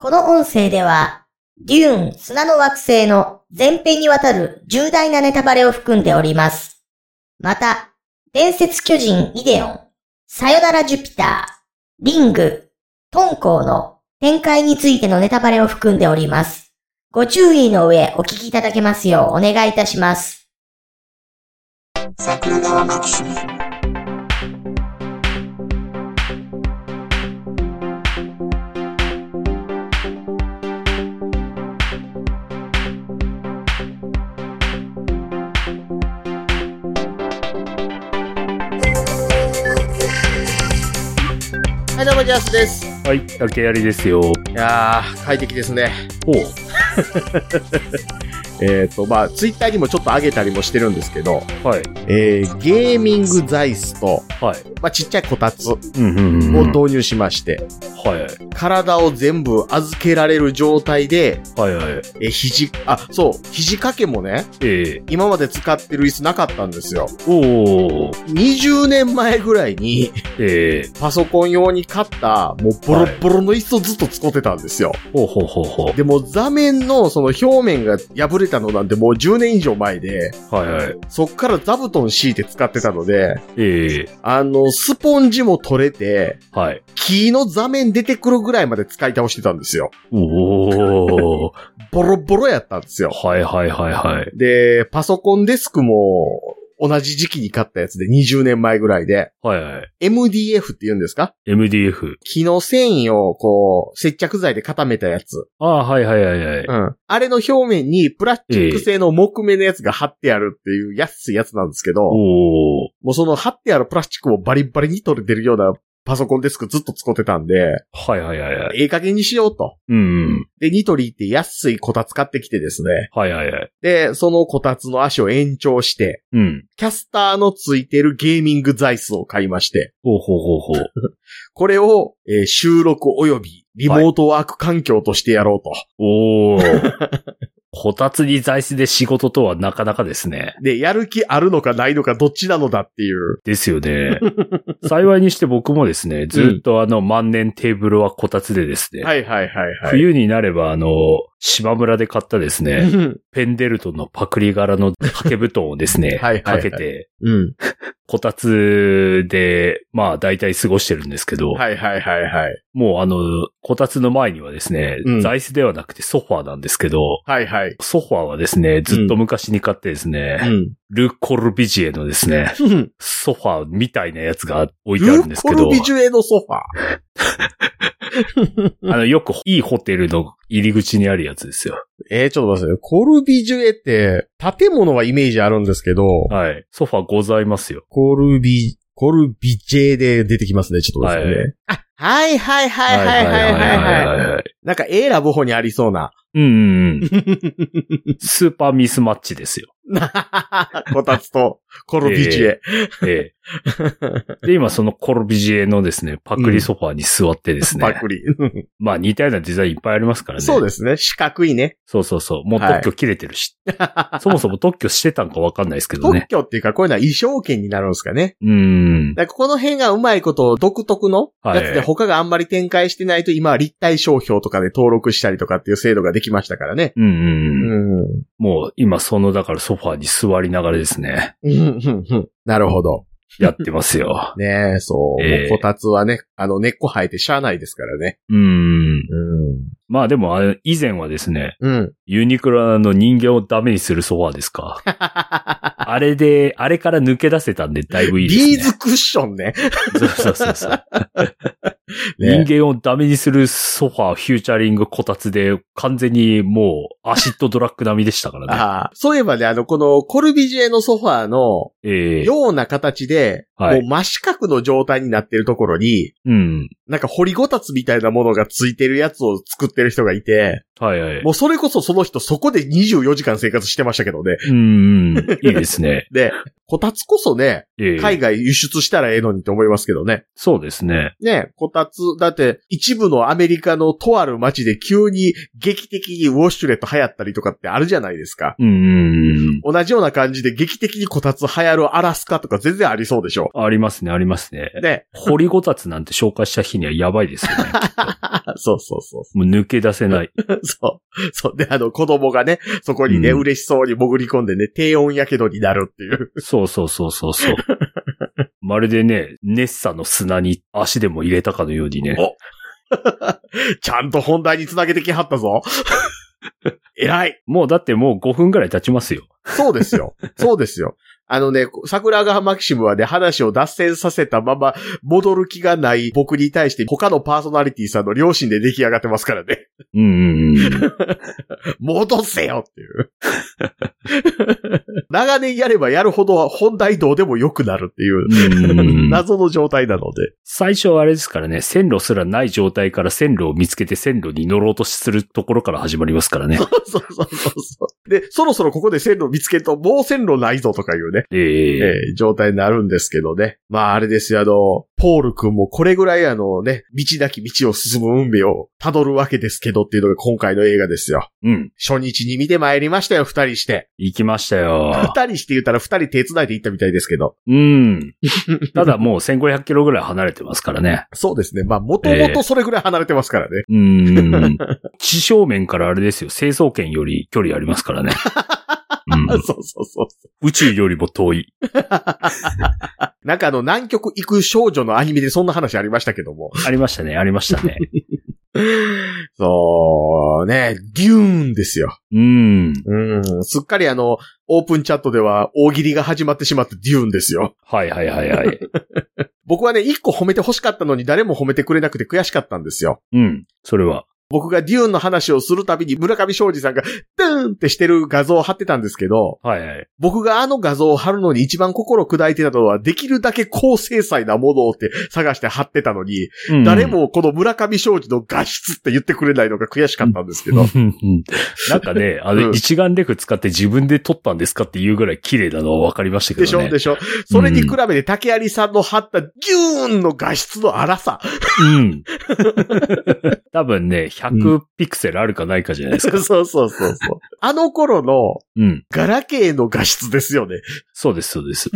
この音声では、デューン砂の惑星の前編にわたる重大なネタバレを含んでおります。また、伝説巨人イデオン、さよならジュピター、リング、トンコウの展開についてのネタバレを含んでおります。ご注意の上お聞きいただけますようお願いいたします。桜川マキシムジャスです。はい、竹槍ですよ。いやー、快適ですね。おう。えっ、と、まあ、ツイッターにもちょっと上げたりもしてるんですけど、はい。えー、ゲーミング座椅子と、はい。まあ、ちっちゃいこたつを。導入しまして、はい体を全部預けられる状態で、はい。えー、肘、あ、そう、肘掛けもね、ええ今まで使ってる椅子なかったんですよ。おー。20年前ぐらいに、ええパソコン用に買った、もうボロッボロの椅子をずっと使ってたんですよ。ほうほうほうほでも座面のその表面が破れたのなんてもう10年以上前で、う。はいはい。そっから座布団敷いて使ってたので、ええあの、スポンジも取れて、はい。木の座面出てくるぐらいまで使い倒してたんですよ。おー。ボロボロやったんですよ。はいはいはいはい。で、パソコンデスクも同じ時期に買ったやつで20年前ぐらいで、はいはい。MDF って言うんですか？MDF。木の繊維をこう、接着剤で固めたやつ。ああ、はいはいはいはい。うん。あれの表面にプラスチック製の木目のやつが貼ってあるっていう安いやつなんですけど、おー。もうその貼ってあるプラスチックもバリバリに取れてるようなパソコンデスクずっと使ってたんで、はいはいはいはい。ええ加減にしようと。うんうん。で、ニトリって安いこたつ買ってきてですね。はいはいはい。で、そのこたつの足を延長して、うん。キャスターのついてるゲーミング座椅子を買いまして、ほうほうほうほう。これを、えー収録及びリモートワーク環境としてやろうと。おー。こたつに座椅子で仕事とはなかなかですね。で、やる気あるのかないのかどっちなのだっていう。ですよね。幸いにして僕もですね、ずっとあの万年テーブルはこたつでですね、はいはいはいはい。冬になればあの、島村で買ったですね、うんペンデルトンのパクリ柄の掛け布団をですね、はいはいはいかけて、うん。こたつで、まあ大体過ごしてるんですけど、はいはいはいはい。もうあの、こたつの前にはですね、うん座椅子ではなくてソファーなんですけど、はいはい。ソファーはですね、ずっと昔に買ってですね、うん。ル・コルビジエのですね、ルソファーみたいなやつが置いてあるんですけどコル、ビジュエのソファー？あの、よくいいホテルの入り口にあるやつですよ。えー、ちょっと待ってね。コルビジュエって、建物はイメージあるんですけど、はい。ソファーございますよ。コルビ、コルビジェで出てきますね、ちょっと待ってね。あ、はいはいはいはいはいはいはい。はい。なんか、エーラブホにありそうな。うんうんうん。スーパーミスマッチですよ。こたつと、コルビジュエ。ええ。で、今そのコルビジエのですね、パクリソファーに座ってですね。パクリ。まあ似たようなデザインいっぱいありますからね。そうですね。四角いね。そうそうそう。もうはい特許切れてるし。そもそも特許してたんかわかんないですけど特ね。許っていうか、こういうのは衣装権になるんですかね。うーん。だからこの辺がうまいこと独特のやつではい他があんまり展開してないと今は立体商標とかで登録したりとかっていう制度ができましたからね。うんう。ん。もう今そのだからソファーに座りながらですね、なるほど。やってますよ。ねえ、そう。ええもうこたつはね、あの、根っこ生えてしゃあないですからね。うーん。うん。まあでも以前はですね、うん。ユニクロの人間をダメにするソファーですか？あれで、あれから抜け出せたんでだいぶいいですね。ビーズクッションね。そうそうそうそう。ね人間をダメにするソファー、フューチャリングこたつで、完全にもう、アシッドドラッグ並みでしたからね。ああそういえばね、あの、このコルビジエのソファーのええような形で、はいもう真四角の状態になってるところに、うん。なんか掘りごたつみたいなものがついてるやつを作ってる人がいて、はいはい。もうそれこそその人そこで24時間生活してましたけどね。うんうん。いいですね。で、こたつこそね、ええ海外輸出したらええのにと思いますけどね。そうですね。ね、こたつ、だって一部のアメリカのとある街で急に劇的にウォッシュレット流行ったりとかってあるじゃないですか。うんうん同じような感じで劇的にこたつ流行るアラスカとか全然ありそうでしょ。うん。ありますね、ありますね。で、掘りごたつなんて紹介した日にはやばいですよね。そうそうそう。もう抜け出せない。そう。そう。で、あの、子供がね、そこにね、うん嬉しそうに潜り込んでね、低温やけどになるっていう。そうそうそうそうそう。まるでね、ネッサの砂に足でも入れたかのようにね。おちゃんと本題につなげてきはったぞ。偉い。もうだってもう5分ぐらい経ちますよ。そうですよ。そうですよ。あのね、桜川マキシムはね、話を脱線させたまま、戻る気がない僕に対して、他のパーソナリティさんの両親で出来上がってますからね。うん。戻せよっていう。長年やればやるほど本題どうでも良くなるっていう、謎の状態なので。最初はあれですからね、線路すらない状態から線路を見つけて線路に乗ろうとするところから始まりますからね。そうそうそうそう。で、そろそろここで線路見つけると、もう線路ないぞとかいうね、えええー状態になるんですけどね。まああれですよ、あの、ポール君もこれぐらいあのね、道なき道を進む運命を辿るわけですけどっていうのが今回の映画ですよ。うん。初日に見てまいりましたよ、二人して。行きましたよ。二人して言ったら二人手伝いで行ったみたいですけど。うん。ただもう1500キロぐらい離れてますからね。そうですね。まあ、もともとそれぐらい離れてますからね。うん。地正面からあれですよ、成層圏より距離ありますからね。うん そうそうそう。宇宙よりも遠い。なんかあの、南極行く少女のアニメでそんな話ありましたけども。ありましたね、ありましたね。そう、ね、デューンですよ。うん。うん。すっかりあの、オープンチャットでは大喜利が始まってしまってデューンですよ。はいはいはいはい。僕はね、一個褒めて欲しかったのに誰も褒めてくれなくて悔しかったんですよ。うん。それは。僕がデューンの話をするたびに村上昌司さんが、ドゥーンってしてる画像を貼ってたんですけど、はいはい。僕があの画像を貼るのに一番心砕いてたのは、できるだけ高精細なものをって探して貼ってたのに、うん誰。もこの村上昌司の画質って言ってくれないのが悔しかったんですけど。なんかね、あうんの、一眼レフ使って自分で撮ったんですかっていうぐらい綺麗なのは分かりましたけでしどね。ょでしょそれに比べて竹有さんの貼ったギューンの画質の荒さ。うん。多分ね、100ピクセルあるかないかじゃないですか。そうそうそうそう。あの頃のうん。ガラケーの画質ですよね。そうです、そうです。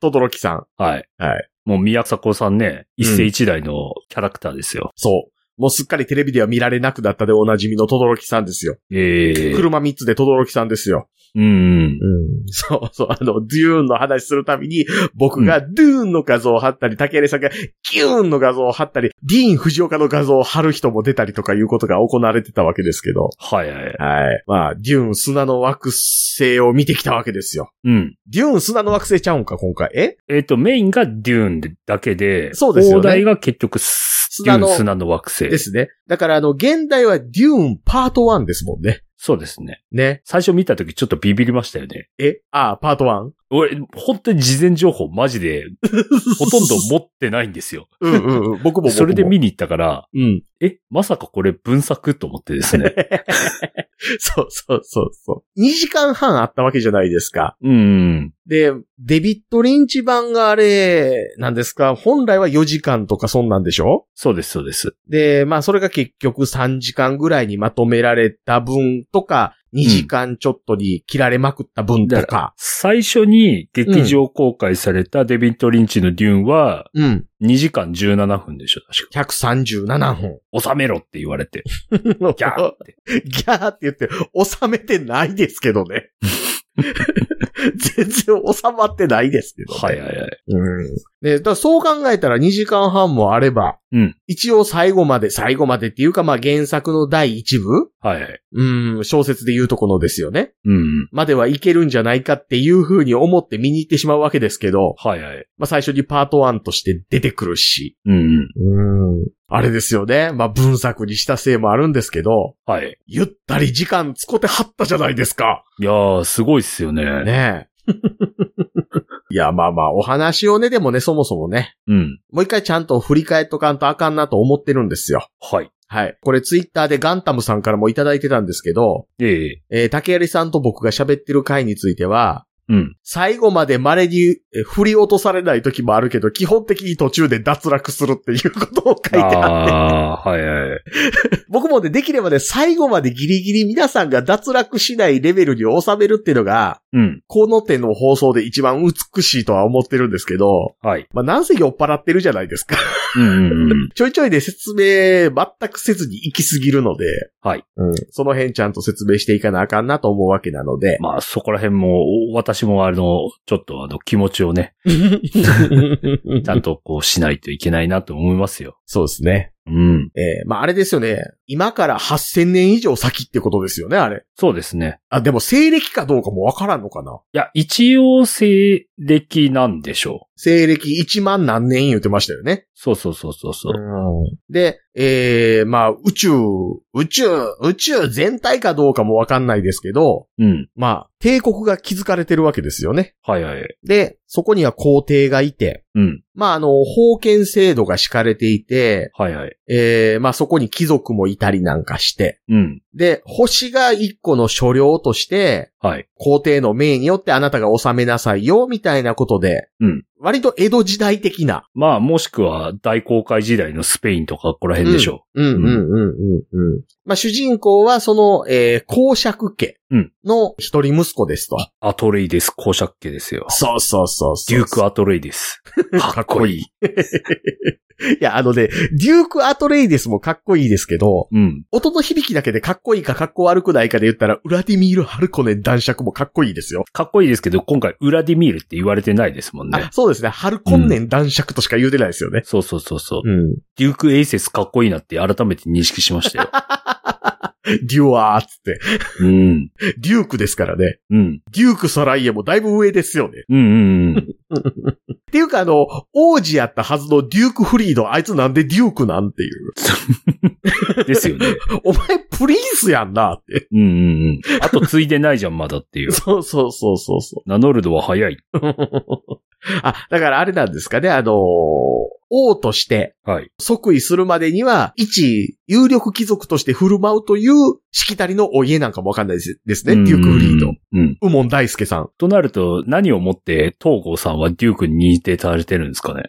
とどろきさん。はい。はい。もう宮迫さんね、一世一代のキャラクターですよ。そう。もうすっかりテレビでは見られなくなったでおなじみのとどろきさんですよ。ええ車3つでとどろきさんですよ。うん。うん。そうそう。あの、デューンの話するたびに、僕がドゥーンの画像を貼ったり、竹入さんがギューンの画像を貼ったり、ディーン・藤岡の画像を貼る人も出たりとかいうことが行われてたわけですけど。はいはい。はい。まあ、デューン砂の惑星を見てきたわけですよ。うん。デューン砂の惑星ちゃうんか、今回？え？えっ、と、メインがデューンだけで、そうですよね大台が結局砂の砂の惑星。ですね。だから、あの、現代はデューンパート1ですもんね。そうですね。ね。最初見た時ちょっとビビりましたよね。え？ああ、パート 1? 俺、本当に事前情報マジで、ほとんど持ってないんですよ。うんうんうん。僕も。それで見に行ったから、うん。え、まさかこれ分作と思ってですね。そうそうそうそう。2時間半あったわけじゃないですか。うん。で、デビット・リンチ版があれ、なんですか、本来は4時間とかそんなんでしょ？そうです、そうです。で、まあそれが結局3時間ぐらいにまとめられた分とか、2時間ちょっとに切られまくった分とだか。最初に劇場公開されたデビッド・リンチのデューンは、うん。2時間17分でしょ、確か。137分。収めろって言われて。ギ ギャーって。ギャーって言って、収めてないですけどね。全然収まってないですけどね。はいはいはい。うん。で、だそう考えたら2時間半もあれば、うん一応最後まで、最後までっていうか、まあ原作の第一部？はいはい。うん、小説で言うとこのですよね。うん。まではいけるんじゃないかっていう風に思って見に行ってしまうわけですけど、はいはい。まあ最初にパート1として出てくるし、うん。うん。あれですよね。まあ文作にしたせいもあるんですけど、はい。ゆったり時間使ってはったじゃないですか。いやー、すごいっすよね。ねえ。いや、まあまあ、お話をね、でもね、そもそもね、うん。もう一回ちゃんと振り返っとかんとあかんなと思ってるんですよ。はい。はい。これツイッターでガンタムさんからもいただいてたんですけど、えええー竹槍さんと僕が喋ってる回については、うん。最後まで稀にえ振り落とされない時もあるけど、基本的に途中で脱落するっていうことを書いてあって。ああー、はいはい。僕もね、できればね、最後までギリギリ皆さんが脱落しないレベルに収めるっていうのが、うん。この手の放送で一番美しいとは思ってるんですけど、はい。まあ、なんせ酔っ払ってるじゃないですか。うんうんうん。ちょいちょいで説明全くせずに行き過ぎるので、はい。うん。その辺ちゃんと説明していかなあかんなと思うわけなので。まあ、そこら辺も、私もあの、ちょっとあの、気持ちをね、ちゃんとこうしないといけないなと思いますよ。そうですね。うん。えーまあ、あれですよね。今から8000年以上先ってことですよね、あれ。そうですね。あ、でも西暦かどうかもわからんのかないや、一応西暦なんでしょう。西暦1万何年言ってましたよね。そうそうそうそうそう。で、えー、まあ、宇宙、宇宙、宇宙全体かどうかもわかんないですけど、うん。まあ、帝国が築かれてるわけですよね。はいはい。で、そこには皇帝がいて、うん。まあ、あの、封建制度が敷かれていて、はいはい。えー、まあそこに貴族もいたりなんかして、うん。で、星が一個の所領として、はい。皇帝の命によってあなたが治めなさいよ、みたいなことで、うん割と江戸時代的な。まあ、もしくは大航海時代のスペインとかここら辺でしょうん、うん、うん、うん、うん。まあ主人公はその、えー、公爵家の一人息子ですと。う。アトレイデス公爵家ですよ。そうそうそうそう。デュークアトレイデス。かっこいい。いや、あのね、デューク・アトレイデスもかっこいいですけど、うん。音の響きだけでかっこいいかかっこ悪くないかで言ったら、ウラディミール・ハルコネン男爵もかっこいいですよ。かっこいいですけど、今回ウラディミールって言われてないですもんねあ。そうですね。ハルコンネン男爵としか言うてないですよね。そうそうそうそう。うん。デュークエイセスかっこいいなって改めて認識しましたよ。デュアーっつって。うん。デュークですからね。うん。デューク・サライエもだいぶ上ですよね。うんうんうん。っていうかあの、王子やったはずのデューク・フリード、あいつなんでデュークなんていう。ですよね。お前プリンスやんなって。うんうんうん。あとついでないじゃん、まだっていう。そうそうそうそうそう。名乗るのは早い。あ、だからあれなんですかね、あのー王としてはい。即位するまでには、一有力貴族として振る舞うというしきたりのお家なんかもわかんないですですね、デューク・フリード。うん。ウモン大輔さん。となると、何をもって東郷さんはデュークに認定されてるんですかね。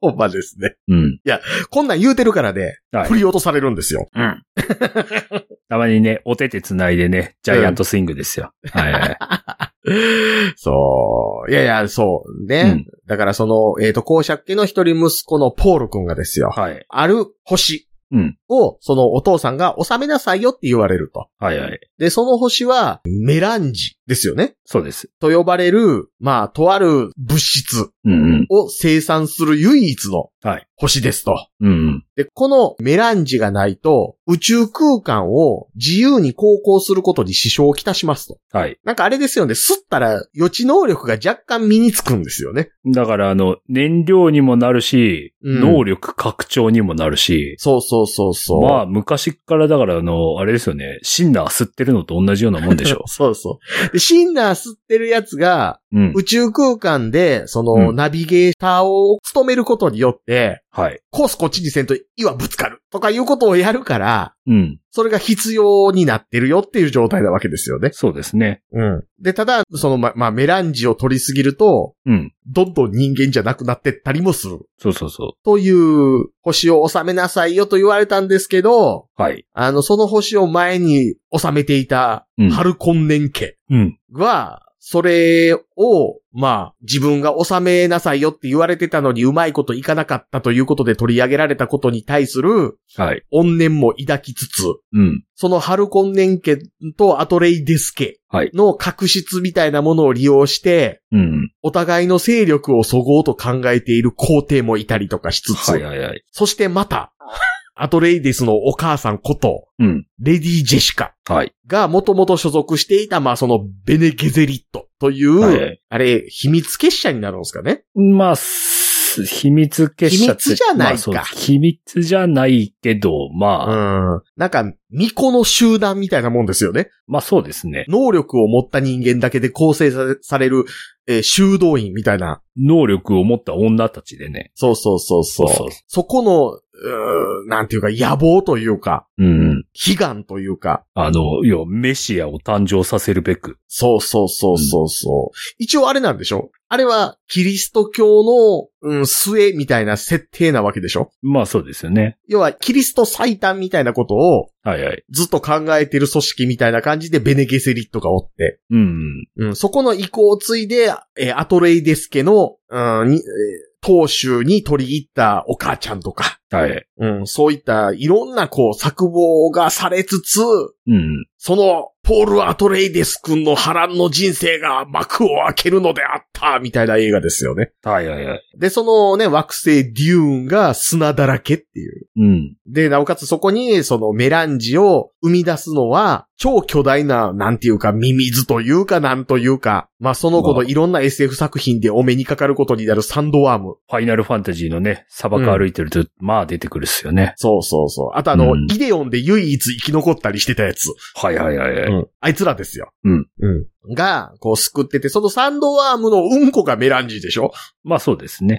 ほんまですね。うん。こんなん言うてるからね、はい振り落とされるんですよ。うん。たまにね、お手手繋いでね、ジャイアントスイングですよ。はいはい。そう。いやいや、そうね。だからその、えっ、と、公爵家の一人息子のポール君がですよ。はい。ある星うん。を、そのお父さんが収めなさいよって言われると。はいはい。で、その星は、メランジですよね。そうです。と呼ばれる、まあ、とある物質うんうん。を生産する唯一のはい星ですと。うんうん。で、このメランジがないと、宇宙空間を自由に航行することに支障をきたしますと。はい。なんかあれですよね、吸ったら予知能力が若干身につくんですよね。だから、あの、燃料にもなるし、うん能力拡張にもなるし、そうそうそうそう。。まあ、昔っからだから、あの、あれですよね、シンナー吸ってるのと同じようなもんでしょ そうそう。で、シンナー吸ってるやつが、うん。宇宙空間で、その、うんナビゲーターを務めることによって、はい。コースこっちにせんと岩ぶつかるとかいうことをやるから、うん。それが必要になってるよっていう状態なわけですよね。そうですね。うん。で、ただ、その、ま、まあ、メランジを取りすぎると、うん。どんどん人間じゃなくなってったりもする。そうそうそという星を収めなさいよと言われたんですけど、う。はい。あの、その星を前に収めていたうん、ハルコンネン家うん。は、それを、まあ、自分が収めなさいよって言われてたのにうまいこといかなかったということで取り上げられたことに対するはい。怨念も抱きつつ、うん。そのハルコンネン家とアトレイデス家はいの確執みたいなものを利用して、うん。お互いの勢力をそごうと考えている皇帝もいたりとかしつつ、はいはいはい。そしてまた、アトレイデスのお母さんこと、うん。レディ・ジェシカはい。がもともと所属していた、まあそのベネゲゼリットという、はいあれ、秘密結社になるんですかね？まあ、す秘密結社って秘密じゃないかまあ秘密じゃないけど、まあ、うん。なんか、巫女の集団みたいなもんですよね。まあそうですね。能力を持った人間だけで構成される、えー修道院みたいな。能力を持った女たちでね。そうそうそうそう。そうそこの、うーなんていうか野望というか、うん。悲願というか、あの、要はメシアを誕生させるべく。そうそうそうそうそう。一応あれなんでしょ？あれはキリスト教の、うん、末みたいな設定なわけでしょ？まあそうですよね。要はキリスト最短みたいなことをはいはい。ずっと考えてる組織みたいな感じでベネゲセリットがおって、うん。うん、そこの意向を継いで、えーアトレイデス家の、うん、にえー当主に取り入ったお母ちゃんとか、はい。うん、そういったいろんなこう作望がされつつ、うん。そのポール・アトレイデス君の波乱の人生が幕を開けるのであった、みたいな映画ですよね。はいはいはい。で、そのね、惑星デューンが砂だらけっていう。うん。で、なおかつそこに、そのメランジを生み出すのは、超巨大な、なんていうか、ミミズというか、なんというか、まあその子のいろんな SF 作品でお目にかかることになるサンドワーム。ファイナルファンタジーのね、砂漠歩いてると、まあ出てくるっすよね。そうそうそう。あとあの、うんイデオンで唯一生き残ったりしてたやつ。はいはいはいはい。うん。あいつらですよ。うん。うん。が、こう救ってて、そのサンドワームのうんこがメランジでしょ？まあそうですね。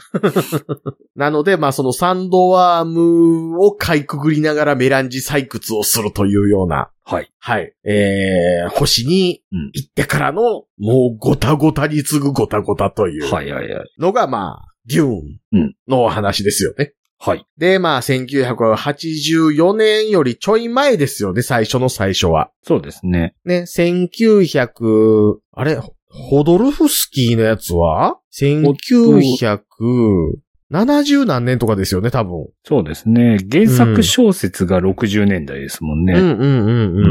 なので、まあそのサンドワームをかいくぐりながらメランジ採掘をするというような、はい。はい。えー、星にうん行ってからの、もうごたごたに次ぐごたごたというはいはいはい。のが、まあ、デューうんンのお話ですよね。はい。で、まあ、1984年よりちょい前ですよね、最初の最初は。そうですね。ね、1900、あれ、ホドルフスキーのやつは ?1970 何年とかですよね、多分。そうですね。原作小説が60年代ですもんね。うんうんうんうん。うん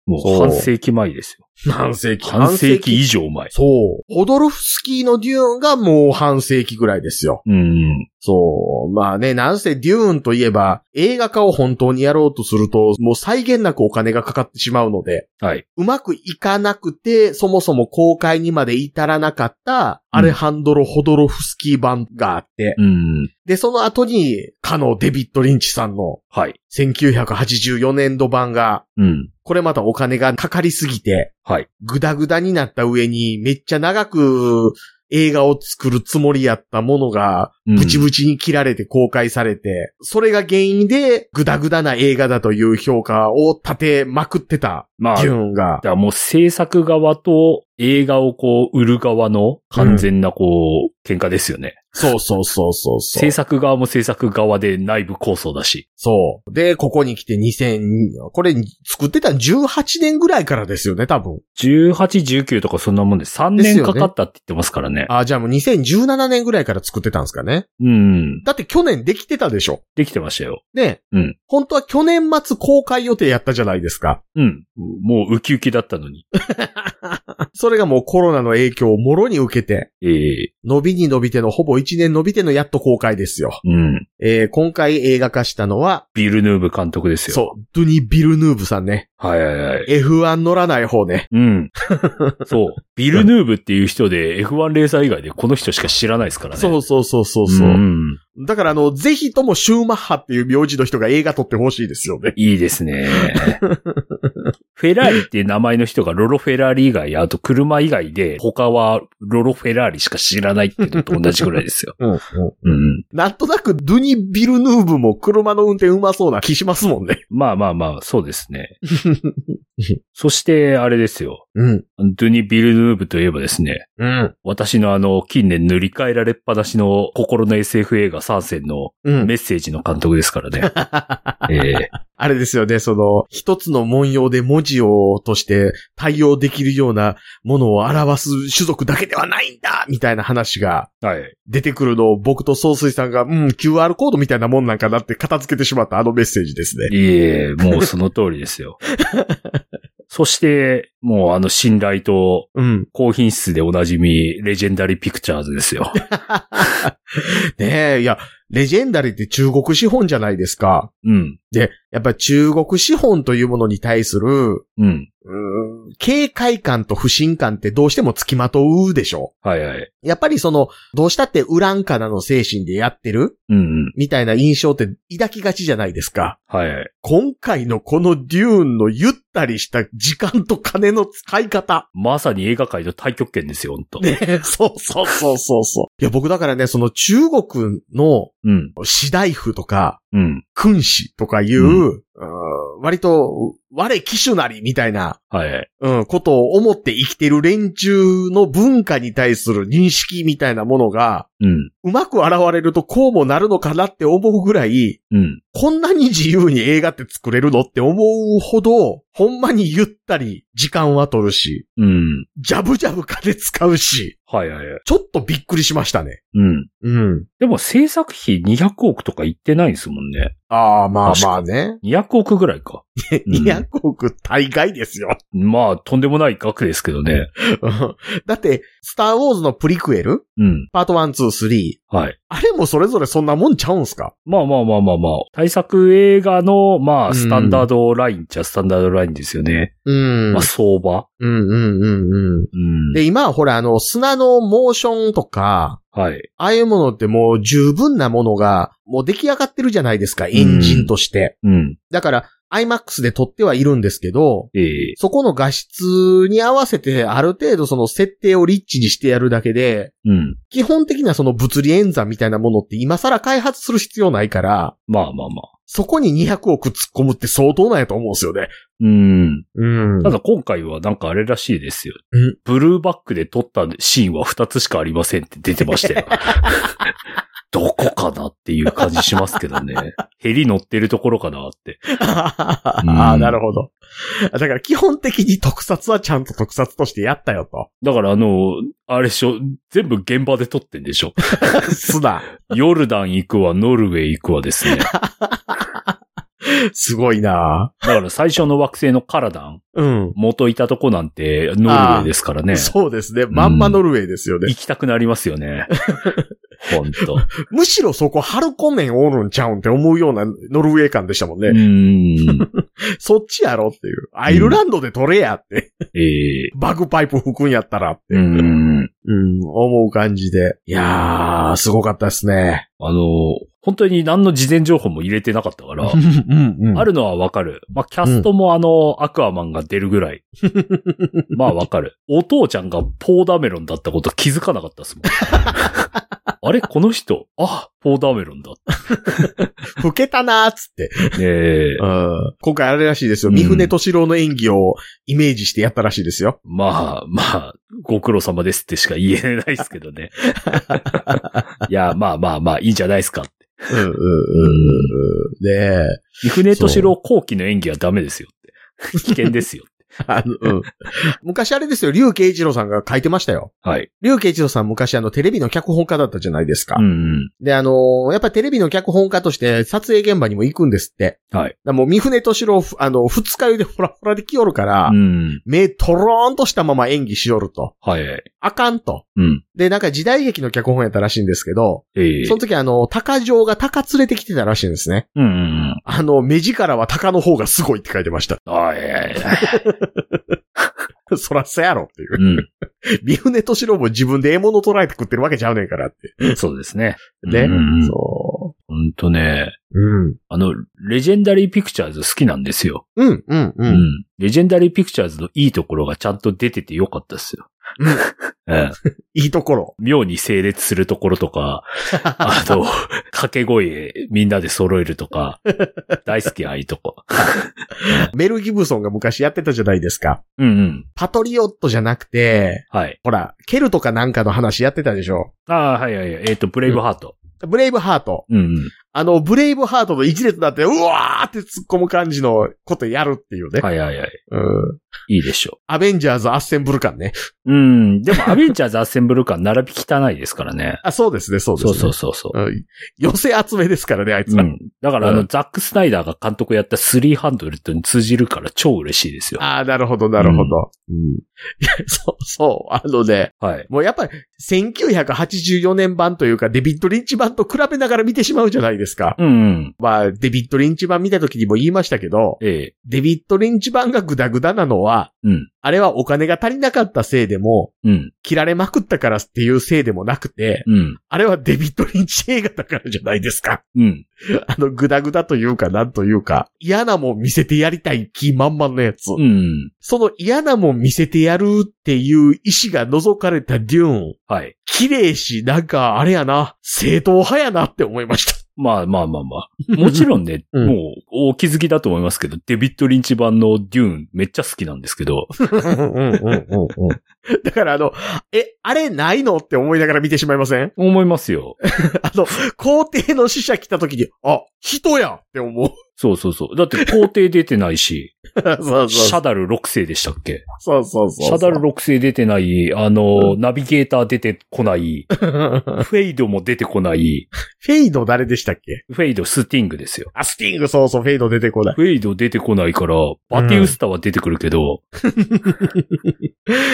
もうそう半世紀前ですよ。半世紀。半世紀以上前。そう。ホドルフスキーのデューンがもう半世紀ぐらいですよ。うん。そう。まあね、なんせデューンといえば、映画化を本当にやろうとすると、もう際限なくお金がかかってしまうので、はい。うまくいかなくて、そもそも公開にまで至らなかった、アレハンドロ・ホドロフスキー版があって、うん。で、その後に、かのデビッド・リンチさんのはい。1984年度版が、うん。これまたお金がかかりすぎて、はい。ぐだぐだになった上に、めっちゃ長く映画を作るつもりやったものが、うんブチブチに切られて公開されて、それが原因で、ぐだぐだな映画だという評価を立てまくってた、まあ、ジュンがか。らもう制作側と映画をこう売る側の完全なこう、喧嘩ですよね。そうそうそうそうそう制。作側も制作側で内部構想だし。そう。で、ここに来て2000、これ作ってた18年ぐらいからですよね、多分。18、19とかそんなもんで3ですよね年かかったって言ってますからね。あ、じゃあもう2017年ぐらいから作ってたんですかね。うん。だって去年できてたでしょ。できてましたよ。ね。うん。本当は去年末公開予定やったじゃないですか。うん。もうウキウキだったのに。それがもうコロナの影響をもろに受けて、ええ伸びに伸びての、ほぼ1年伸びてのやっと公開ですよ。うん。えー今回映画化したのは、ビルヌーブ監督ですよ。そう、ドゥニ・ビルヌーブさんね。はいはいはい。F1 乗らない方ね。うん。そう。ビルヌーブっていう人で F1 レーサー以外でこの人しか知らないですからね。そうそうそうそうそう。んだからあの、ぜひともシューマッハっていう名字の人が映画撮ってほしいですよね。いいですね。フェラーリっていう名前の人がロロ・フェラーリ以外、あと車以外で、他はロロ・フェラーリしか知らないっていうのと同じぐらいですよ。うん、うん。うん。なんとなくドゥニ・ビルヌーブも車の運転うまそうな気しますもんね。まあまあまあ、そうですね。そして、あれですよ。うん。ドゥニ・ビルヌーブといえばですね、うん。私のあの、近年塗り替えられっぱなしの心の SF 映画参戦のうん。メッセージの監督ですからね。ええあれですよね、その、一つの文様で文字をとして対応できるようなものを表す種族だけではないんだみたいな話がはい。出てくるのを僕と総帥さんが、うん、QR コードみたいなもんなんかなって片付けてしまったあのメッセージですね。いえ、もうその通りですよ。そして、もうあの信頼とうん。高品質でおなじみ、レジェンダリーピクチャーズですよ。ねえ、いや、レジェンダリーって中国資本じゃないですか。うん。で、やっぱり中国資本というものに対する、うん。うーん警戒感と不信感ってどうしても付きまとうでしょはいはい。やっぱりその、どうしたってウランカナの精神でやってるうんうん。みたいな印象って抱きがちじゃないですか。はいはい。今回のこのデューンのゆったりした時間と金の使い方。まさに映画界の太極拳ですよ、本当ね、そうそうそうそうそう。いや、僕だからね、その中国のうん。士大夫とか、うん。君子とかいう、うん割と、我騎手なりみたいな、はい。うん、ことを思って生きてる連中の文化に対する認識みたいなものが、うん。うまく現れるとこうもなるのかなって思うぐらい、うん。こんなに自由に映画って作れるのって思うほど、ほんまにゆったり時間は取るし、うん。ジャブジャブ金使うし、はいはいはい。ちょっとびっくりしましたね。うん。うん。でも制作費200億とか言ってないんですもんね。ああ、まあまあね。200億ぐらいか。うん 200億大概ですよ。まあ、とんでもない額ですけどね。うんだって、スターウォーズのプリクエル？うん。パート1、2、3。はい。あれもそれぞれそんなもんちゃうんすか？まあまあまあまあまあ。対策映画の、まうんあ、スタンダードラインっちゃスタンダードラインですよね。うんまあ、相場。うんうんうんうん。うん。で、今はほら、あの、砂のモーションとか、はい。ああいうものってもう十分なものが、もう出来上がってるじゃないですか、エンジンとして。うん。だから、IMAX で撮ってはいるんですけど、ええそこの画質に合わせてある程度その設定をリッチにしてやるだけで、うん。基本的なその物理演算みたいなものって今更開発する必要ないから、まあまあまあ。そこに200億突っ込むって相当なんやと思うんですよね。うん。うんただ今回はなんかあれらしいですようん。ブルーバックで撮ったシーンは2つしかありませんって出てましたよ。どこかなっていう感じしますけどね。ヘリ乗ってるところかなって。ああ、なるほど。だから基本的に特撮はちゃんと特撮としてやったよと。だからあの、あれでしょ、全部現場で撮ってんでしょ。すな。ヨルダン行くわ、ノルウェー行くわですね。すごいなだから最初の惑星のカラダン、うん。元いたとこなんてノルウェーですからね。そうですね。まんまノルウェーですよね。行きたくなりますよね。ほんと。むしろそこハルコメンおるんちゃうんって思うようなノルウェー感でしたもんね。うーん。そっちやろっていう。アイルランドで取れやって。ええバグパイプ吹くんやったらって。うーん。うん、思う感じで。いやー、すごかったですね。あの、本当に何の事前情報も入れてなかったから、うん、うん。あるのはわかる。まあ、キャストもあの、アクアマンが出るぐらい。まあわかる。お父ちゃんがポーダメロンだったこと気づかなかったですもん。あれこの人、あ、ポーダメロンだ。老けたなーっつって。ねえうん今回あれらしいですよ。うん三船敏郎の演技をイメージしてやったらしいですよ。まあ、まあ、ご苦労様ですってしか言えないですけどね。いや、まあまあまあ、いいんじゃないですかって。うんうんうんうん。で、三船敏郎後期の演技はダメですよって。危険ですよ。あの、うん。昔あれですよ、竜慶一郎さんが書いてましたよ。はい。竜慶一郎さん昔あのテレビの脚本家だったじゃないですか。うんうん。で、あのやっぱテレビの脚本家として撮影現場にも行くんですって。はい。だからもう三船敏郎、あの、二日酔いでほらほらで来よるから、うん。目トローンとしたまま演技しよると。はいはい。あかんと。うん。で、なんか時代劇の脚本やったらしいんですけど、ええその時あの、鷹城が鷹連れてきてたらしいんですね。うんうんうん。あの、目力は鷹の方がすごいって書いてました。あいやいや。そらそうやろっていうう。ん。三船敏郎も自分で獲物捉えて食ってるわけちゃうねんからって。そうですね。ね。うんうんそほんとね。う。うん。あの、レジェンダリーピクチャーズ好きなんですよ。うん、うん、う。うんん。レジェンダリーピクチャーズのいいところがちゃんと出ててよかったですよ。うんうん。いいところ。妙に整列するところとか、あの、掛け声みんなで揃えるとか、大好きああいうとこ。メル・ギブソンが昔やってたじゃないですか。うんうん。パトリオットじゃなくて、はい。ほら、ケルトかなんかの話やってたでしょ。ああ、はいはいはい。えっ、と、ブレイブハート。ブレイブハート。うんうん。あの、ブレイブハートの一列になって、うわーって突っ込む感じのことやるっていうね。はいはいはい。うん。いいでしょアベンジャーズアッセンブル感ね。う。うん。でも、アベンジャーズアッセンブル感並び汚いですからね。あ、そうですね、そうですね。そうそうそうそう。うん。寄せ集めですからね、あいつら。うん。だから、あの、うんザック・スナイダーが監督やった300に通じるから超嬉しいですよ。ああ、なるほど、なるほど。うん。いや、そう、そう、あのね、はい。もうやっぱり、1984年版というか、デビッド・リンチ版と比べながら見てしまうじゃないですか。うんうん。まあ、デビッド・リンチ版見た時にも言いましたけど、ええ。デビッド・リンチ版がグダグダなのは、うん。あれはお金が足りなかったせいでも、うん。切られまくったからっていうせいでもなくて、うん。あれはデビッド・リンチ映画だからじゃないですか。うん。あの、グダグダというか、なんというか、嫌なもん見せてやりたい気満々のやつ。うん。その嫌なもん見せてやるっていう意志が覗かれたデューン。はい。綺麗し、なんか、あれやな、正統派やなって思いました。まあまあまあまあ。もちろんね、うんもう、お気づきだと思いますけど、デビッド・リンチ版のデューンめっちゃ好きなんですけど、うんうんうんうんうん。だからあの、え、あれないのって思いながら見てしまいません？思いますよ。あの、皇帝の使者来た時に、あ、人やって思う。そうそうそう。だって皇帝出てないし、そうそうシャダル6世でしたっけ？そうそうそう。シャダル6世出てない、あの、ナビゲーター出てこない、フェイドも出てこない、フェイド誰でしたっけ？フェイドスティングですよ。あ、スティング、そうそう、フェイド出てこない。フェイド出てこないから、バウティスタは出てくるけど、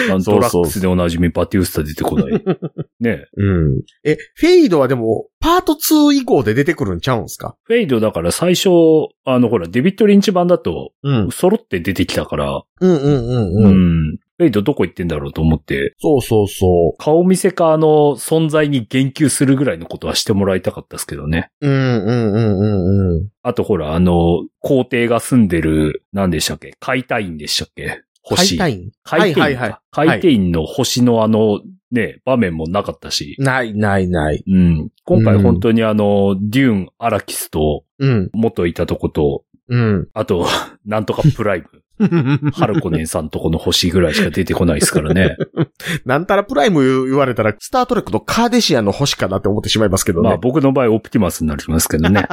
なんそうそうドラックスでおなじみバウティスタ出てこない。ねうん。え、フェイドはでも、パート2以降で出てくるんちゃうんすか？フェイドだから最初、あのほら、デビッド・リンチ版だと、うん。揃って出てきたから、うんうんうんううん。ん。フェイドどこ行ってんだろうと思って、そうそうそ顔見せかの存在に言及するぐらいのことはしてもらいたかったですけどね。う。うんうんうんうんうん。あとほら、あの、皇帝が住んでる、何でしたっけ？海底院でしたっけ？星。海イン海底院か。はいはいはい海底院の星のあの、ね、場面もなかったし。ないないない。うん。今回うん本当にあの、デューン、アラキスと、うん。元いたとこと、うん。あと、なんとかプライム。ハルコネンさんとこの星ぐらいしか出てこないですからね。なんたらプライム言われたら、スタートレックのカーデシアンの星かなって思ってしまいますけどね。まあ僕の場合オプティマスになりますけどね。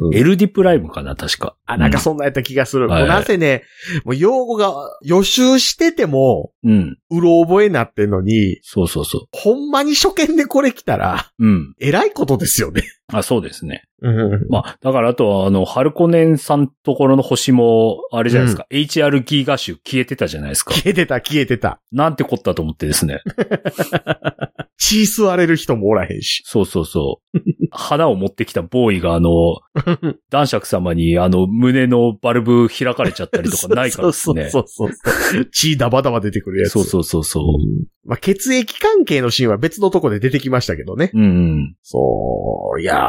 うんうんエルディプライムかな、確か。あ、なんかそんなやった気がする。はいもうなぜね、もう用語が予習してても、うん。うろ覚えになってんのに、そうそうそほんまに初見でこれ来たら、う。うん。えらいことですよね。あ、そうですね。うん。まあ、だからあとは、あの、ハルコネンさんところの星も、あれじゃないですか、HR ギガ種消えてたじゃないですか。消えてた、消えてた。なんてこったと思ってですね。血吸われる人もおらへんし。そうそうそう。花を持ってきたボーイが、あの、男爵様に、あの、胸のバルブ開かれちゃったりとかないからですね。そうそうそうそう。血ダバダバ出てくるやつ。そうそうそうそう。うんまあ、血液関係のシーンは別のとこで出てきましたけどね。うんうん。そう。いや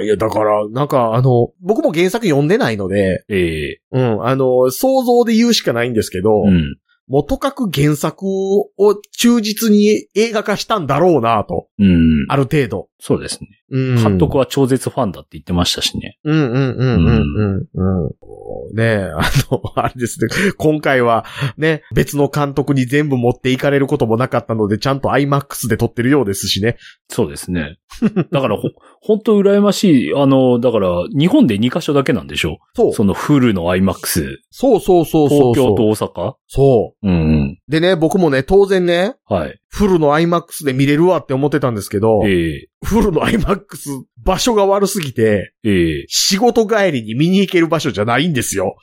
ー、いや、だから、なんか、あの、僕も原作読んでないので、ええうん、あの、想像で言うしかないんですけど、うん。もうとかく原作を忠実に映画化したんだろうなと。うん。ある程度。そうですね。うん。監督は超絶ファンだって言ってましたしね。うんうんうんうんうんうん。ねえ、あの、あれですね。今回はね、別の監督に全部持っていかれることもなかったので、ちゃんと IMAX で撮ってるようですしね。そうですね。だからほ、本当羨ましい。あの、だから、日本で2カ所だけなんでしょそう。そのフルの IMAX。そうそうそうそう。東京と大阪？そうんうん。う。でね、僕もね、当然ね、はい。フルの IMAX で見れるわって思ってたんですけど、ええ。フルの IMAX 場所が悪すぎて、ええ。仕事帰りに見に行ける場所じゃないんですよ。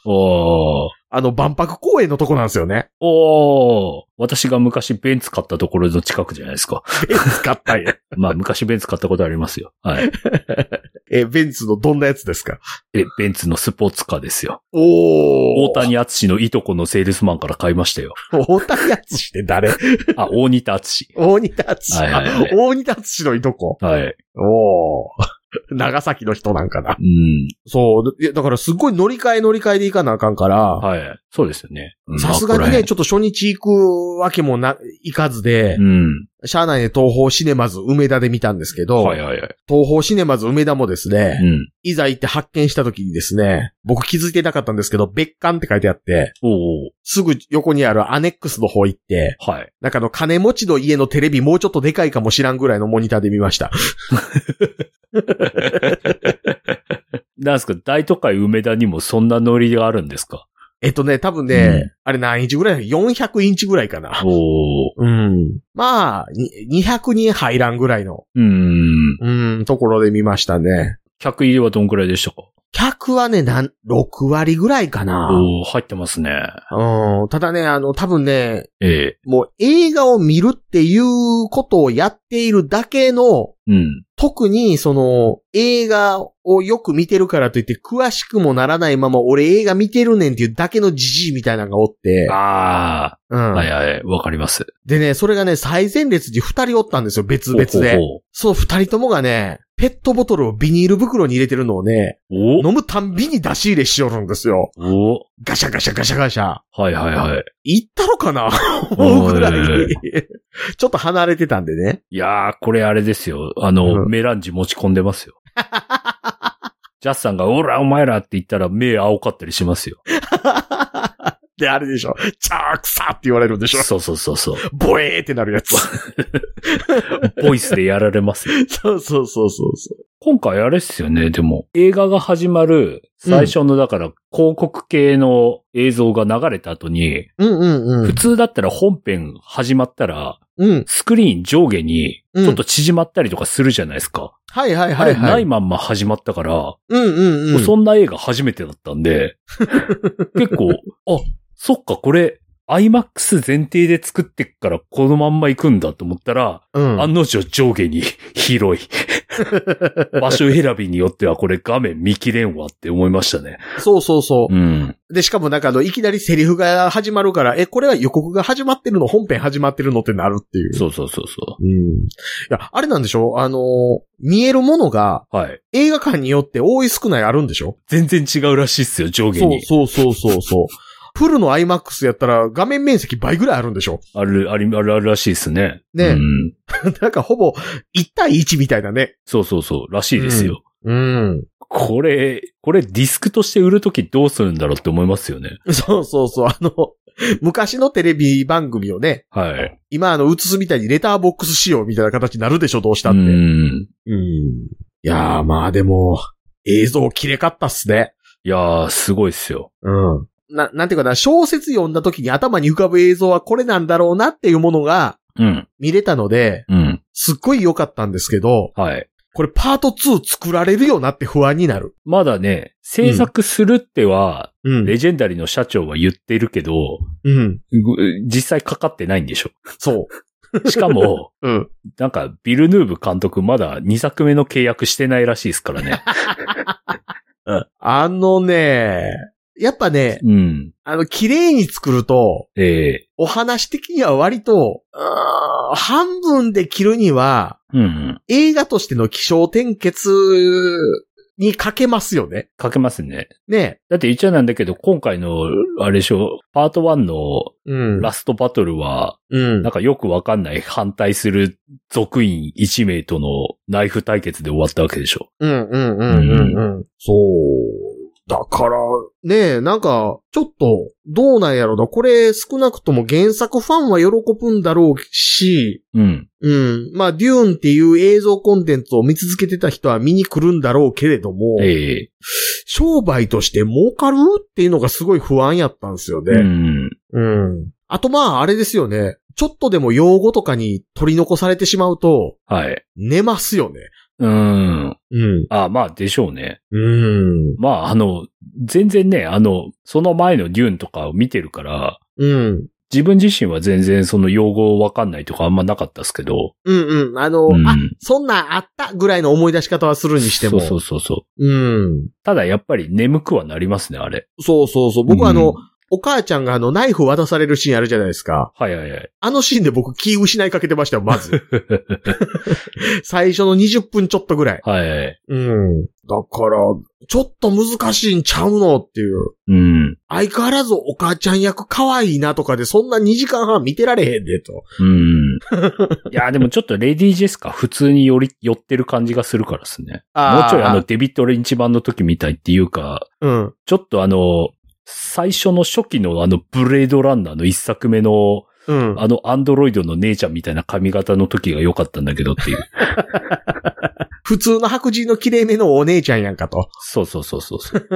あの、万博公園のとこなんですよね。おー。私が昔ベンツ買ったところの近くじゃないですか。ベンツ買ったんや。まあ、昔ベンツ買ったことありますよ。はい。え、ベンツのどんなやつですか？え、ベンツのスポーツカーですよ。お大谷厚のいとこのセールスマンから買いましたよ。大谷敦って誰？あ、大仁田厚。大仁田敦。はいはいはいあ大仁田敦のいとこ？はい。おー 長崎の人なんかな。うん。そう。いやだからすっごい乗り換え乗り換えで行かなあかんから、はい。そうですよね。うんさすがにね、ちょっと初日行くわけもな、行かずで、うん。車内で東宝シネマズ梅田で見たんですけど、はいはいはい。東宝シネマズ梅田もですね、うん。いざ行って発見した時にですね、僕気づいてなかったんですけど、別館って書いてあって、おおすぐ横にあるアネックスの方行って、はい。なんかあの金持ちの家のテレビもうちょっとでかいかもしらんぐらいのモニターで見ました。なんですか、大都会梅田にもそんなノリがあるんですか？えっとね、多分ね、うんあれ何インチぐらい ?400 インチぐらいかな。おおうん。まあ、に200人入らんぐらいの、うん。うん、ところで見ましたね。客入れはどんくらいでしたか？客はね、なん、6割ぐらいかな。入ってますね。うん。ただね、あの、多分ね、ええもう映画を見るっていうことをやっているだけの、うん。特にその映画をよく見てるからといって詳しくもならないまま俺映画見てるねんっていうだけのじじいみたいなのがおって、あうんあ、はいはい、わかります。でね、それがね、最前列に二人おったんですよ、別々で。そう、二人ともがね、ペットボトルをビニール袋に入れてるのをね、飲むたんびに出し入れしよるんですよ。ガシャガシャガシャガシャ。はいはいはい。行ったのかな？ら。ちょっと離れてたんでね。いやー、これあれですよ。あの、うんメランジ持ち込んでますよ。ジャスさんが、おら、お前らって言ったら目青かったりしますよ。で、あれでしょ。チャークサって言われるんでしょ。そうそうそうそう。ボエーってなるやつ。ボイスでやられますよ。そうそうそうそうそ今回あれっすよね、でも、映画が始まる最初の、だから、広告系の映像が流れた後に、う。うんうんう普。通だったら本編始まったら、うん。スクリーン上下に、うんちょっと縮まったりとかするじゃないですか。はいはいはいは。ないいまんま始まったから、うんうんうん。そんな映画初めてだったんで、結構、あ、そっか、これ、IMAX 前提で作ってっからこのまんま行くんだと思ったら、うん。案の定上下に 広い。場所選びによってはこれ画面見切れんわって思いましたね。そうそうそうう。ん。で、しかもなんかあの、いきなりセリフが始まるから、え、これは予告が始まってるの本編始まってるのってなるっていう。そうそうそうそうん。いや、あれなんでしょ？あのー見えるものがう。はい。映画館によって多い少ないあるんでしょ？全然違うらしいっすよ、上下そうに。そうそうそうそう。フルの IMAX やったら画面面積倍ぐらいあるんでしょ？ある、あるあるらしいっすね。ねうん。なんかほぼ1対1みたいなね。そうそうそう、らしいですよ。うん。これ、これディスクとして売るときどうするんだろうって思いますよね。そうそうそう。あの、昔のテレビ番組をね、はい。今あの映すみたいにレターボックス仕様みたいな形になるでしょ、どうしたって。ううん。ん。いやーまあでも、映像綺麗かったっすね。いやー、すごいっすよ。うん。な、なんていうかな、小説読んだ時に頭に浮かぶ映像はこれなんだろうなっていうものがうん。見れたので、うん。すっごい良かったんですけど、はい。これパート2作られるよなって不安になる。まだね、制作するっては、うんレジェンダリーの社長は言ってるけど、うん。ぐ実際かかってないんでしょ。そう。しかも、うん。なんか、ビルヌーブ監督まだ2作目の契約してないらしいですからね。あのね、やっぱね、うん。あの、綺麗に作ると、ええお話的には割と、うーん半分で切るには、うん。映画としての気象転結にかけますよね。かけますね。ね。だって一応なんだけど、今回の、あれでしょ、パート1のうん。ラストバトルは、うんなんかよくわかんない反対する族員1名とのナイフ対決で終わったわけでしょ？うんうんうんうんうん。そう。だから、ねえ、なんか、ちょっと、どうなんやろな。これ、少なくとも原作ファンは喜ぶんだろうし、うん。うん。まあ、デューンっていう映像コンテンツを見続けてた人は見に来るんだろうけれども、ええ商売として儲かるっていうのがすごい不安やったんですようね。ん。うん。あとまあ、あれですよね。ちょっとでも用語とかに取り残されてしまうと、はい。寝ますよね。うん。うん。あまあ、でしょうね。うん。まあ、あの、全然ね、あの、その前のデューンとかを見てるから、うん。自分自身は全然その用語わかんないとかあんまなかったですけど。うんうん。あの、うんあ、そんなんあったぐらいの思い出し方はするにしても。そうそうそうそう。うん。ただやっぱり眠くはなりますね、あれ。そうそうそう。僕はあの、うんお母ちゃんがあの、ナイフ渡されるシーンあるじゃないですか。はいはいはい。あのシーンで僕気失いかけてましたよ、まず。最初の20分ちょっとぐらい。はいはい。うん。だから、ちょっと難しいんちゃうのっていう。うん。相変わらずお母ちゃん役可愛いなとかでそんな2時間半見てられへんでと。うん。いや、でもちょっとレディー・ジェスカ普通により、寄ってる感じがするからですね。もうちょいあの、デビッド・レンチ版の時みたいっていうか、うん。ちょっとあの、最初の初期のあの、ブレードランナーの一作目の、うん。あの、アンドロイドの姉ちゃんみたいな髪型の時が良かったんだけどっていう。普通の白人の綺麗めのお姉ちゃんやんかと。そうそうそうそうそう。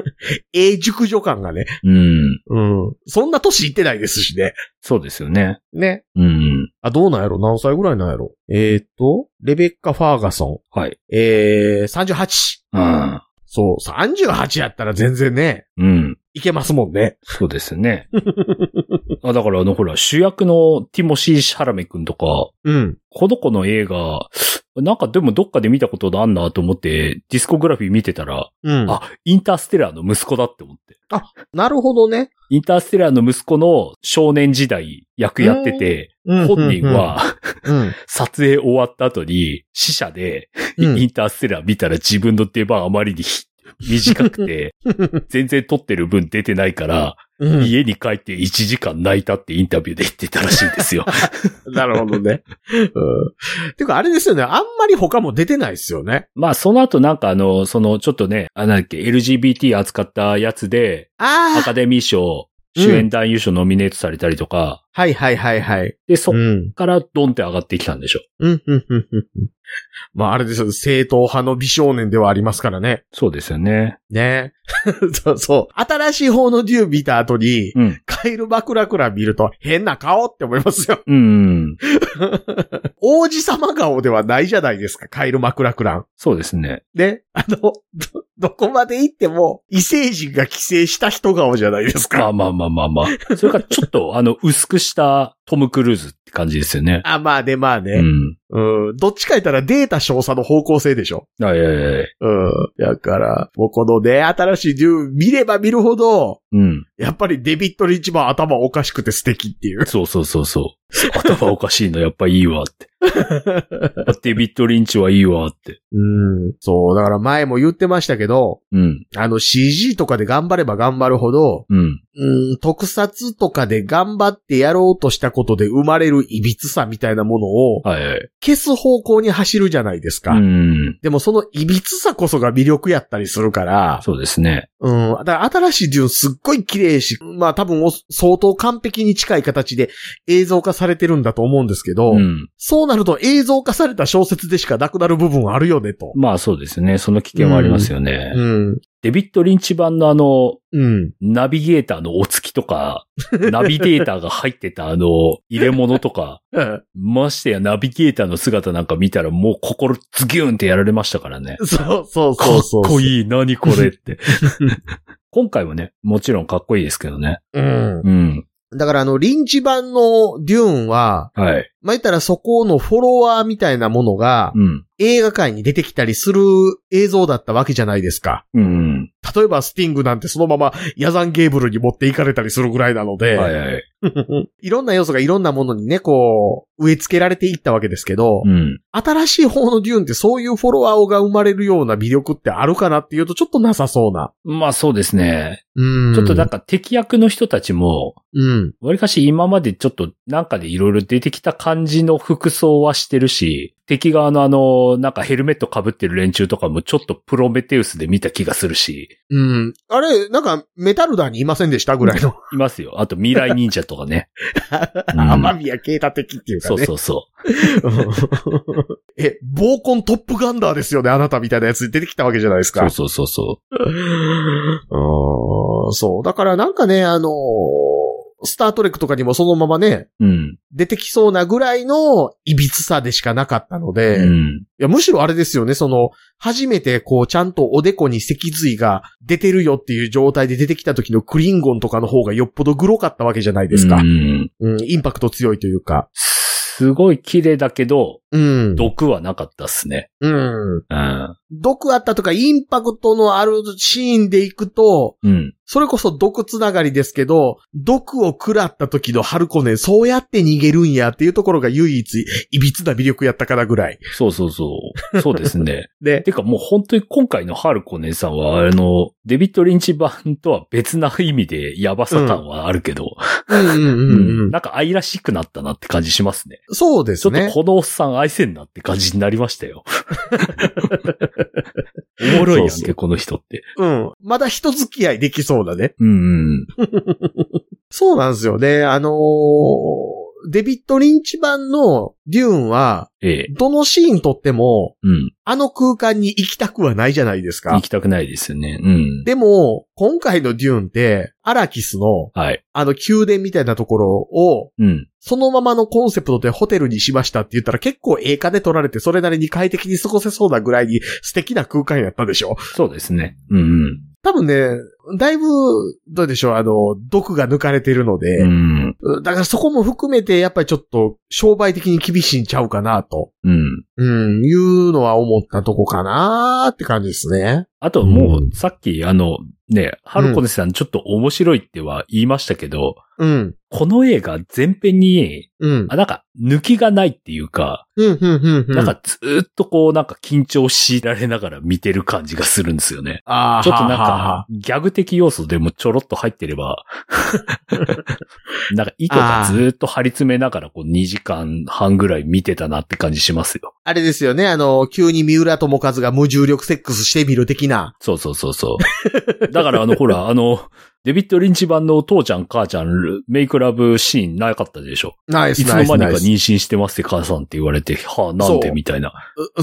ええ熟女感がね。うん。うん。そんな年いってないですしね。そうですよね。ね。うん。あ、どうなんやろ？何歳ぐらいなんやろ？えー、っと、レベッカ・ファーガソはい。ン。えー、38。うん。そう、38やったら全然ね、うん。いけますもんね。そうですね。あ、だからあの、ほら、主役のティモシー・シャラメ君とか、うん。この子の映画、なんかでもどっかで見たことあんなと思って、ディスコグラフィー見てたら、うん。あ、インターステラーの息子だって思って。なるほどね。インターステラーの息子の少年時代役やってて、うん本人、はうん。撮影終わった後に死者でうんインターステラー見たら自分の出番あまりにひ短くて、全然撮ってる分出てないから、うん家に帰って1時間泣いたってインタビューで言ってたらしいですよ。なるほどね。うん。てか、あれですよね。あんまり他も出てないですよね。まあ、その後なんかあの、その、ちょっとね、あ、なんだっけ、LGBT 扱ったやつで、アあカデミー賞、主演男優賞ノミネートされたりとか、はいはいはいはい。で、そっうん。からドンって上がってきたんでしょ。うん、うん、うん、うん。まあ、あれですよ。正統派の美少年ではありますからね。そうですよね。ね そうそう。新しい方のデュー見た後に、うん。カイル・マクラクラ見ると変な顔って思いますよ。うん。王子様顔ではないじゃないですか、カイル・マクラクラン。そうですね。ね。あの、ど、どこまで行っても異星人が寄生した人顔じゃないですか。まあまあまあまあまあ。それからちょっと、あの、薄くしたトム・クルーズって感じですよね。あ、まあね、まあうね。ん。うん。どっちか言ったらデータ少佐の方向性でしょ。はいはいはい。うん。だから、もうこのね、新しいデュー見れば見るほど、うん。やっぱりデビッド・リンチマン頭おかしくて素敵っていう。そうそうそうそう。頭おかしいの、やっぱいいわって。デビッド・リンチはいいわって。うん。そう。だから前も言ってましたけど、うん。あの CG とかで頑張れば頑張るほど、うん。うん、特撮とかで頑張ってやろうとしたことで生まれる歪さみたいなものをはいはい。消す方向に走るじゃないですか。うん。でもその歪さこそが魅力やったりするから、そうですね。うん。だから新しいデューンすっごい綺麗し、まあ多分お相当完璧に近い形で映像化されてるんだと思うんですけど、うん。そうなると映像化された小説でしかなくなる部分あるよねと。まあそうですね。その危険はありますよね。うん。デビッド・リンチ版のあの、うん。ナビゲーターのお付きとか、ナビゲーターが入ってたあの、入れ物とか、ましてやナビゲーターの姿なんか見たらもう心ズギューンってやられましたからね。そうそうかっそうそう。こいい、何これって。今回はね、もちろんかっこいいですけどね。うん。うん。だからあの、リンチ版のデューンは、はい。まあ、言ったらそこのフォロワーみたいなものが、うん。映画界に出てきたりする映像だったわけじゃないですか。うん。例えばスティングなんてそのままヤザンゲーブルに持っていかれたりするぐらいなので、はいはい。いろんな要素がいろんなものにね、こう、植え付けられていったわけですけど、うん。新しい方のデューンってそういうフォロワーが生まれるような魅力ってあるかなっていうとちょっとなさそうな。まあそうですね。うん。ちょっとなんか敵役の人たちも、うん。わりかし今までちょっとなんかでいろいろ出てきた感じの服装はしてるし、敵側のあの、なんかヘルメット被ってる連中とかもちょっとプロメテウスで見た気がするし、うん。あれ、なんか、メタルダーにいませんでした？ぐらいの。いますよ。あと未来忍者とかね。うん天宮啓太的っていうかね。そうそうそ え、暴婚トップガンダーですよね、あなたみたいなやつ出てきたわけじゃないですう。そか。うそうそうそう んそう。だからなんかね、あのースタートレックとかにもそのままね、う。うん。出てきそうなぐらいの歪さでしかなかったので、いうん。や、むしろあれですよね、その、初めてこう、ちゃんとおでこに脊髄が出てるよっていう状態で出てきた時のクリンゴンとかの方がよっぽどグロかったわけじゃないですかう。ん。うん、インパクト強いというか。すごい綺麗だけど、うん。毒はなかったっすね。うん。うん。毒あったとか、インパクトのあるシーンで行くと、うん。それこそ毒つながりですけど、毒を食らった時のハルコネン、そうやって逃げるんやっていうところが唯一、いびつな魅力やったからぐらい。そうそうそう。そうですね。で、てかもう本当に今回のハルコネさんは、あの、デビッド・リンチ版とは別な意味でヤバさ感はあるけど、うんうんうんうん。なんか愛らしくなったなって感じしますね。そうでちょっとすね。このおっさん愛せんなって感じになりましたよ。おもろいやんけ、そうそうこの人って。うん。まだ人付き合いできそうだね。うんうん。そうなんですよね。あのーデビッド・リンチ版のデューンは、ええ。どのシーン撮っても、うん。あの空間に行きたくはないじゃないですか行き。たくないですよね。うん。でも、今回のデューンって、アラキスの、はい。あの宮殿みたいなところを、うん。そのままのコンセプトでホテルにしましたって言ったら結構ええ金取られてそれなりに快適に過ごせそうなぐらいに素敵な空間やったでしょそうですね。うん多分ね、だいぶ、どうでしょう、あの、毒が抜かれてるので、うん。うん。だからそこも含めてやっぱりちょっと商売的に厳しいんちゃうかなと、うん。うん、いうのは思ったとこかなって感じですね。あともうう、さっきあの、ね、ハルコネさんちょっと面白いっては言いましたけど、うん、この映画全編に、うん、あ、なんか、抜きがないっていうか、うん、うん、うん、うん。なんかずーっとこう、なんか緊張しられながら見てる感じがするんですよね。ちょっとなんか、ギャグ的要素でもちょろっと入ってれば、なんか糸がずーっと張り詰めながらこう2時間半ぐらい見てたなって感じしますよ。あれですよね、あの、急に三浦智和が無重力セックスしてみる的な。そうそうそうそう。だからあの、ほら、あの、デビッド・リンチ版の父ちゃん母ちゃんメイクラブシーンなかったでしょ？ナイスいつの間にか妊娠してますって母さんって言われて、はあ、なんでみたいな。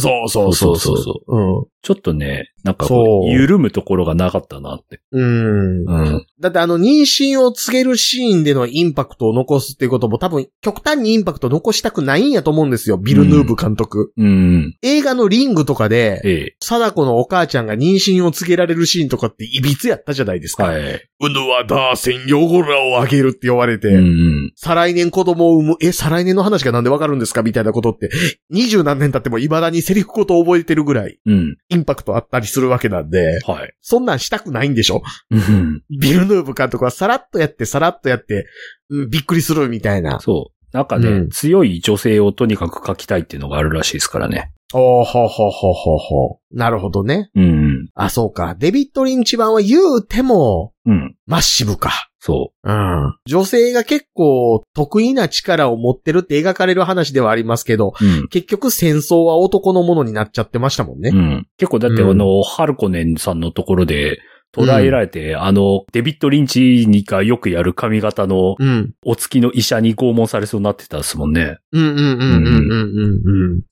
そうそうそうそうそうそう。ちょっとね、なんか緩むところがなかったなって。うん。うん。うん。だってあの、妊娠を告げるシーンでのインパクトを残すっていうことも多分、極端にインパクト残したくないんやと思うんですよ。ビル・ヌーブ監督。うん。映画のリングとかで、ええ。貞子のお母ちゃんが妊娠を告げられるシーンとかっていびつやったじゃないですか。はい。うぬはダーセンヨゴラをあげるって言われて、うんうん。再来年子供を産む、え、再来年の話がなんでわかるんですか？みたいなことって、二十何年経っても未だにセリフこと覚えてるぐらい、うん。インパクトあったりするわけなんで、はい。そんなんしたくないんでしょ？うん。ビルヌーブ監督はさらっとやって、さらっとやって、うんびっくりするみたいな。そう。なんかね、うん強い女性をとにかく描きたいっていうのがあるらしいですからね。おーほうほうほうほうほう。なるほどね。うん。あ、そうか。デビッド・リンチ版は言うても、うん。マッシブか。そうん。女性が結構得意な力を持ってるって描かれる話ではありますけど、う。うん。結局戦争は男のものになっちゃってましたもんね。うん。結構だってうんあの、ハルコネンさんのところで捉えられて、あの、デビッド・リンチがよくやる髪型のうん。お付きの医者に拷問されそうになってたですもんね。うんうんうんうんうんうんうん。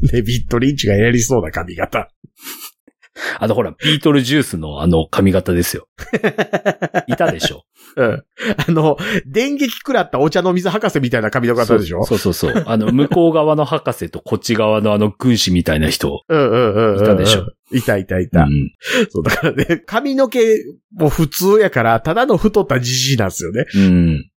デビッド・リンチがやりそうな髪型。あの、ほら、ビートルジュースのあの髪型ですよ。いたでしょ。うん。あの、電撃食らったお茶の水博士みたいな髪型でしょそうそうそう。あの、向こう側の博士とこっち側のあの軍師みたいな人。うんうんうんうん。いたでしょ。いたいたいうた。ん。そう、だからね、髪の毛も普通やから、ただの太ったじじいなんですよね。うん。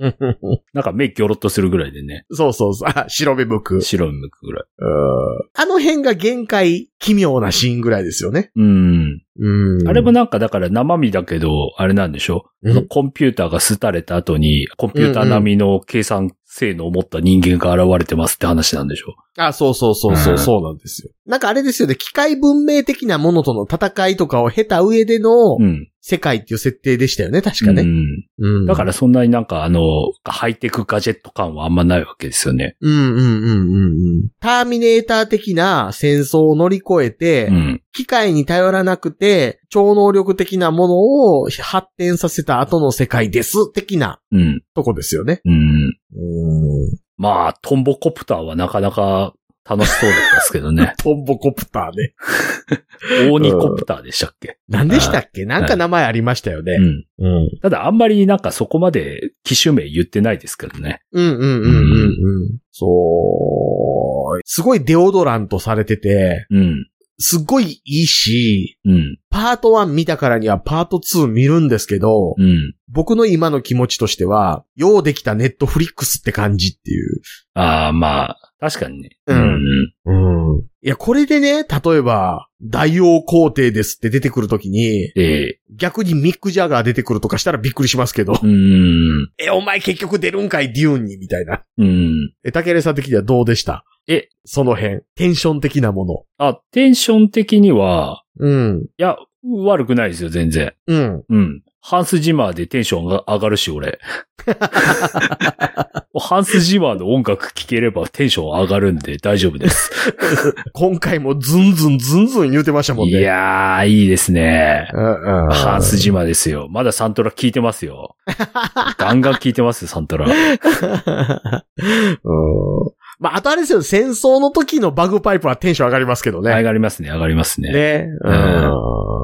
なんか目ギョロッとするぐらいでね。そうそうそう。あ、白目向く。白い向くぐらい。うんあの辺が限界、奇妙なシーンぐらいですよね。うん。うんあれもなんかだから生身だけど、あれなんでしょ、うんコンピューターが廃れた後に、コンピューター並みの計算性能を持った人間が現れてますって話なんでしょあ、そうそうそうそうう、んそうなんですよ。なんかあれですよね、機械文明的なものとの戦いとかを経た上でのうん。世界っていう設定でしたよね、確かね。うん。うんだからそんなになんかあの、ハイテクガジェット感はあんまないわけですよね。うんうんうんうんうん。ターミネーター的な戦争を乗り越えて、うん。機械に頼らなくて、超能力的なものを発展させた後の世界です、的なうん。とこですよね。うん。うん。まあ、トンボコプターはなかなか楽しそうだったですけどね。トンボコプターね。オーニコプターでしたっけ？何でしたっけ？なんか名前ありましたよねう。ん。うん。ただあんまりなんかそこまで機種名言ってないですけどね。うんうんうんうんうん。そう。すごいデオドラントされてて、うん。すっごいいいし、うん。パート1見たからにはパート2見るんですけど、うん。僕の今の気持ちとしては、ようできたネットフリックスって感じっていう。ああ、まあ、確かにね。うんうん。いや、これでね、例えば、大王皇帝ですって出てくるときに、ええ逆にミック・ジャガー出てくるとかしたらびっくりしますけど、うん。え、お前結局出るんかい、デューンに、みたいな。うん。え、竹レさん的にはどうでした？え、その辺。テンション的なもあ、テンション的には、の。うん。いや、悪くないですよ、全然。うん。うん。ハンスジマーでテンションが上がるし、俺。ハンスジマーの音楽聴ければテンション上がるんで大丈夫です。今回もズンズンズンズン言うてましたもんいね。やー、いいですね。うんうん。ハンスジマーですよ。まだサントラ聴いてますよ。ガンガン聴いてますよ、サントラ。うん。まあ、あとあれですよ、戦争の時のバグパイプはテンション上がりますけどね。上がりますね、上がりますね。ね。うん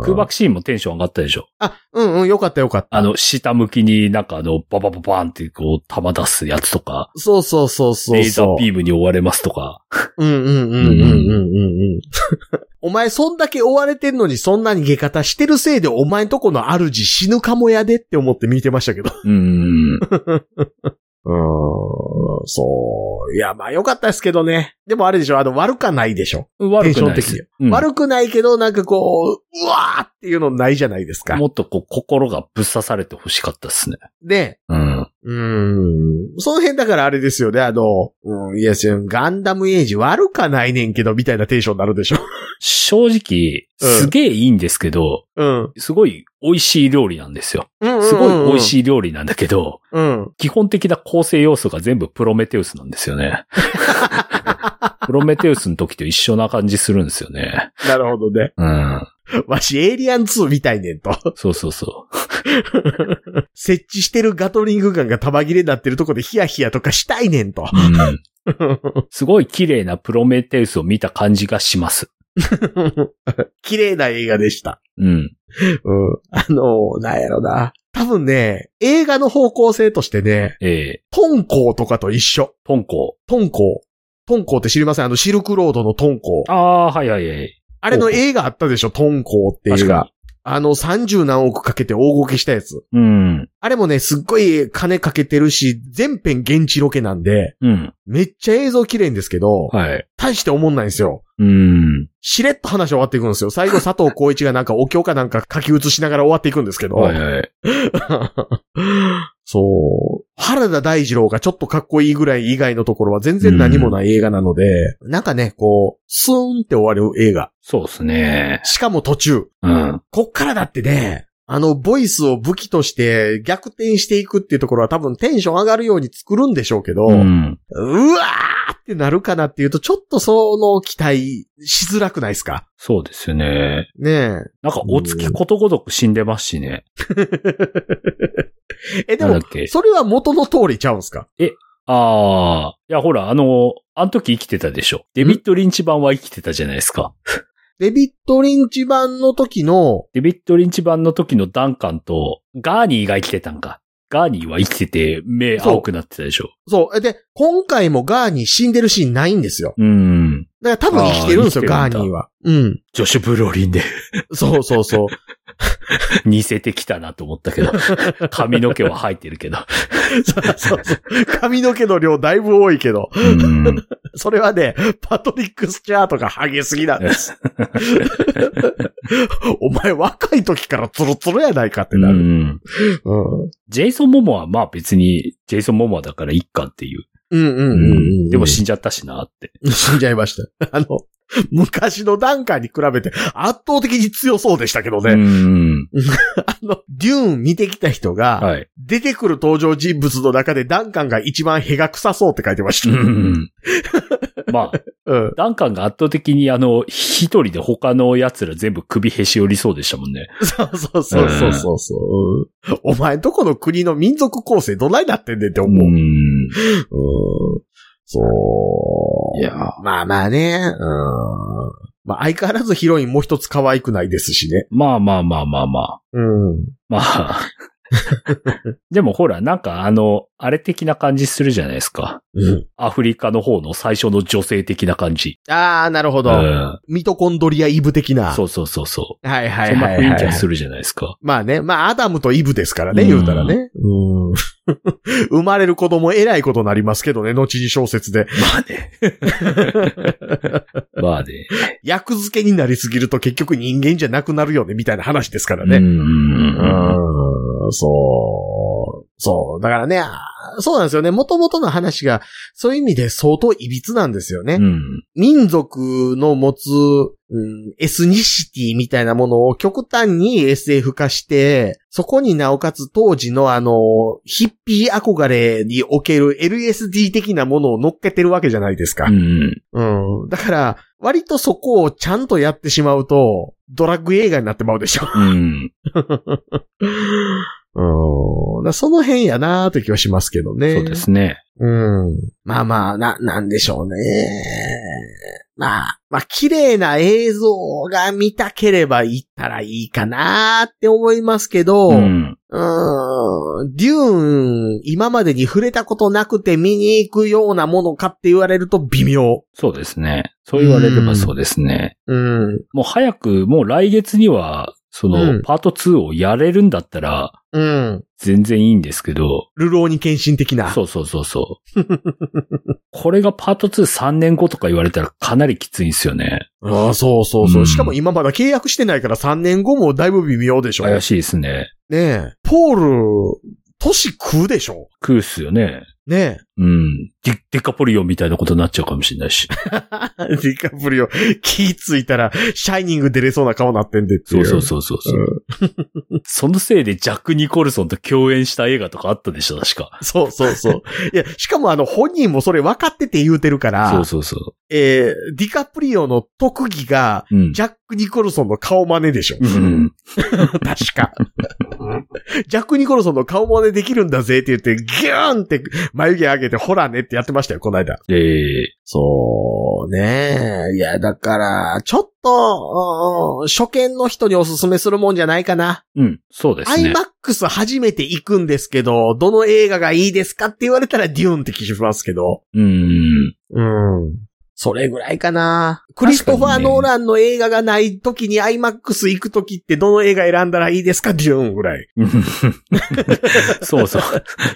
空爆シーンもテンション上がったでしょ？あ、うんうん、よかったよかった。あの、下向きになんかあの、ババババーンってこう、弾出すやつとか、そうそうそうそう。レーザービームに追われますとか。うんうんうんうんうんうんうん。お前そんだけ追われてんのにそんな逃げ方してるせいでお前んとこの主死ぬかもやでって思って見てましたけど。うーん。うーん、そう。いや、まあよかったですけどね。でもあれでしょ、あの悪かないでしょ。悪くないです。うん悪くないけど、なんかこう、うわーっていうのないじゃないですか。もっとこう、心がぶっ刺されて欲しかったですね。で、うん。うん。その辺だからあれですよね、あの、うん、いや、ガンダムエイジ悪かないねんけど、みたいなテンションになるでしょ。正直、うんすげえいいんですけど、うん。すごい美味しい料理なんですよ。うんすごい美味い。しい料理なんだけど、うん。基本的な構成要素が全部プロメテウスなんですよね。プロメテウスの時と一緒な感じするんですよね。なるほどね。うん。わし、エイリアン2みたいねんと。そうそうそ 設置してるガトリングガンが玉切れになってるとこでヒヤヒヤとかしたいねんと。う。うん。すごい綺麗なプロメテウスを見た感じがします。綺麗な映画でした。うん。うん。あの、なんやろな。多分ね、映画の方向性としてね、ええトンコーとかと一緒。トンコ。トンコー。トンコーって知りません？あの、シルクロードのトンコー。ああ、はいはいはい。あれの映画あったでしょ？トンコーっていうか。あの、30何億かけて大動きしたやつ。うん。あれもね、すっごい金かけてるし、全編現地ロケなんで、うん。めっちゃ映像綺麗んですけど、はい。大して思んないんですよ。うん。しれっと話終わっていくんですよ。最後佐藤浩一がなんかお経かなんか書き写しながら終わっていくんですけど。はいはい。そう。原田大二郎がちょっとかっこいいぐらい以外のところは全然何もない映画なので、なんかね、こう、スーンって終わる映画。そうですね。しかも途中。うん。こっからだってね、あの、ボイスを武器として逆転していくっていうところは多分テンション上がるように作るんでしょうけど、ううん。わーってなるかなっていうと、ちょっとその期待しづらくないですか？そうですよね。ねなんか、お月ことごとく死んでますしね。え。え、でもそれは元の通りちゃうんすか？ああ。いや、ほら、あの、あの時生きてたでしょ。デビッド・リンチ版は生きてたじゃないですか。デビッド・リンチ版の時の、デビッド・リンチ版の時のダンカンと、ガーニーが生きてたんか。ガーニーは生きてて、目青くなってたでしょ。そう。えで、今回もガーニー死んでるシーンないんですよ。うん。だから多分生きてるんですよ、あーガーニーは。うん。ジョシュ・ブロリンでそうそうそう。似せてきたなと思ったけど。髪の毛は生えてるけど。そうそうそう。髪の毛の量だいぶ多いけど。うん。それはね、パトリック・スチャートがハゲすぎなんです。お前若い時からツルツルやないかってうなる。ん。うん。ジェイソン・モモはまあ別に、ジェイソン・モモだからいっかっていう。うんうんうんうん。でも死んじゃったしなって。死んじゃいました。あの、昔のダンカーに比べて圧倒的に強そうでしたけどうね。ん。あの、デューン見てきた人が、はい。出てくる登場人物の中でダンカンが一番へが臭そうって書いてましうた。ん。まあ、うん。ダンカンが圧倒的にあの、一人で他の奴ら全部首へし折りそうでしたもんね。そうそうそうそうそうそう、うんお前どこの国の民族構成どないなってんねんって思う。うん。ん。そう。いやまあまあね。うん。まあ相変わらずヒロインもう一つ可愛くないですしね。まあまあまあまあまあ。うん。まあ。でもほら、なんかあの、あれ的な感じするじゃないですか。うん。アフリカの方の最初の女性的な感じ。ああ、なるほど、うんミトコンドリアイブ的な。そうそうそうそう。はいはいそんなはい、はい。雰囲気はするじゃないですか。まあね、まあアダムとイブですからね、うん言うたらね。うん。生まれる子供偉いことになりますけどね、後に小説で。まあね。まあね。役付けになりすぎると結局人間じゃなくなるよね、みたいな話ですからね。うん。うん、そう。そう。だからね、あそうなんですよね。元々の話が、そういう意味で相当歪なんですよね。うん。民族の持つ、うん、エスニシティみたいなものを極端に SF 化して、そこになおかつ当時のあの、ヒッピー憧れにおける LSD 的なものを乗っけてるわけじゃないですかう。ん。うん。だから、割とそこをちゃんとやってしまうと、ドラッグ映画になってまうでしょ。うん。うん。その辺やなーという気はしますけどね。そうですね。うん。まあまあ、な、なんでしょうね。まあ、まあ、綺麗な映像が見たければ行ったらいいかなーって思いますけど、うん。うん、デューン、今までに触れたことなくて見に行くようなものかって言われると微妙。そうですね。そう言われればそうですね。うん。もう早く、もう来月には、その、うんパート2をやれるんだったら、うん。全然いいんですけど、ルローニ献身的な。そうそうそうそう。これがパート23年後とか言われたらかなりきついんですよね。ああ、そうそうそう。うんしかも今まだ契約してないから3年後もだいぶ微妙でしょ。怪しいですね。ねえ。ポール年食うでしょ食うっすよね。ねうん。ディデカポリオンみたいなことになっちゃうかもしれないし。え。ディカプリオ、気ついたら、シャイニング出れそうな顔なってんでってそいうう。そうそうそうそう、そのせいでジャック・ニコルソンと共演した映画とかあったでしょ、確か。そうそうそう。いや、しかもあの、本人もそれ分かってて言うてるから、そうそうそえー、ディカプリオの特技が、う。うん。ジャック・ニコルソンの顔真似でしょ。うん。確か。ジャック・ニコルソンの顔真似できるんだぜって言って、ギューンって眉毛上げて、ほらねってやってましたよ、この間。ええそうね。いや、だから、ちょっと、うん初見の人におすすめするもんじゃないかな。うん。そうですね。IMAX 初めて行くんですけど、どの映画がいいですかって言われたらデューンって聞きますけど。うん。うん。それぐらいかな。クリストファー・ノーランの映画がない時に IMAX 行く時ってどの映画選んだらいいですかデューンぐらい。そうそう。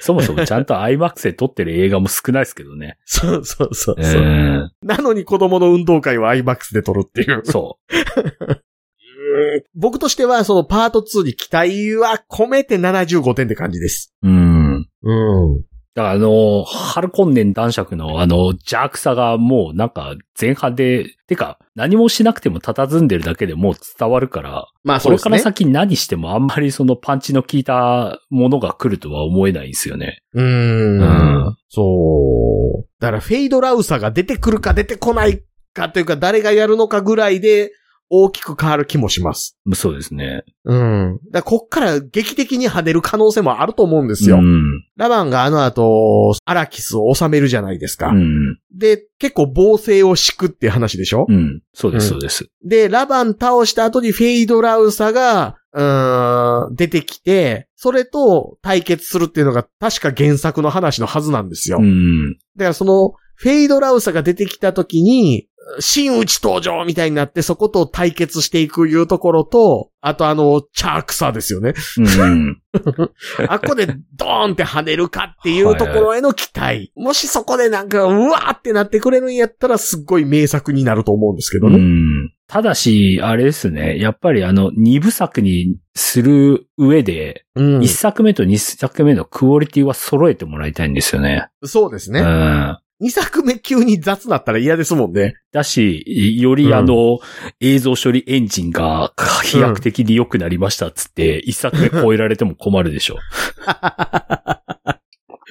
そもそもちゃんと IMAX で撮ってる映画も少ないですけどね。そうそうそうえそう、ーなのに子供の運動会は IMAX で撮るっていう。そ 僕としてはそのパート2に期待は込めて75点って感じです。う。うん。うん。だからあの、ハルコンネン男爵のあの、邪悪さがもうなんか前半で、てか何もしなくても佇んでるだけでもう伝わるから、まあこれから先何してもあんまりそのパンチの効いたものが来るとは思えないんですよね。うーんうんそう。だからフェイドラウサが出てくるか出てこないかというか誰がやるのかぐらいで大きく変わる気もします。そうですね。うん。だこっから劇的に跳ねる可能性もあると思うんですよ。うん。ラバンがあの後、アラキスを収めるじゃないですか。うん。で、結構防勢を敷くっていう話でしょ、うん。そうです、うんそうです。で、ラバン倒した後にフェイドラウサが、うーん、出てきて、それと対決するっていうのが確か原作の話のはずなんですよ。うん。だからその、フェイドラウサが出てきた時に、真打ち登場みたいになってそこと対決していくいうところと、あとあの、チャークサですよね。うん。あっこでドーンって跳ねるかっていうところへの期待。もしそこでなんか、うわーってなってくれるんやったらすっごい名作になると思うんですけどうね。ん。ただし、あれですね。やっぱりあの、二部作にする上で、うん一作目と二作目のクオリティは揃えてもらいたいんですよね。うそうですね。ん。二作目急に雑なったら嫌ですもんね。だし、よりあの、映像処理エンジンが飛躍的に良くなりましたっつって、一作目超えられても困るでしょ。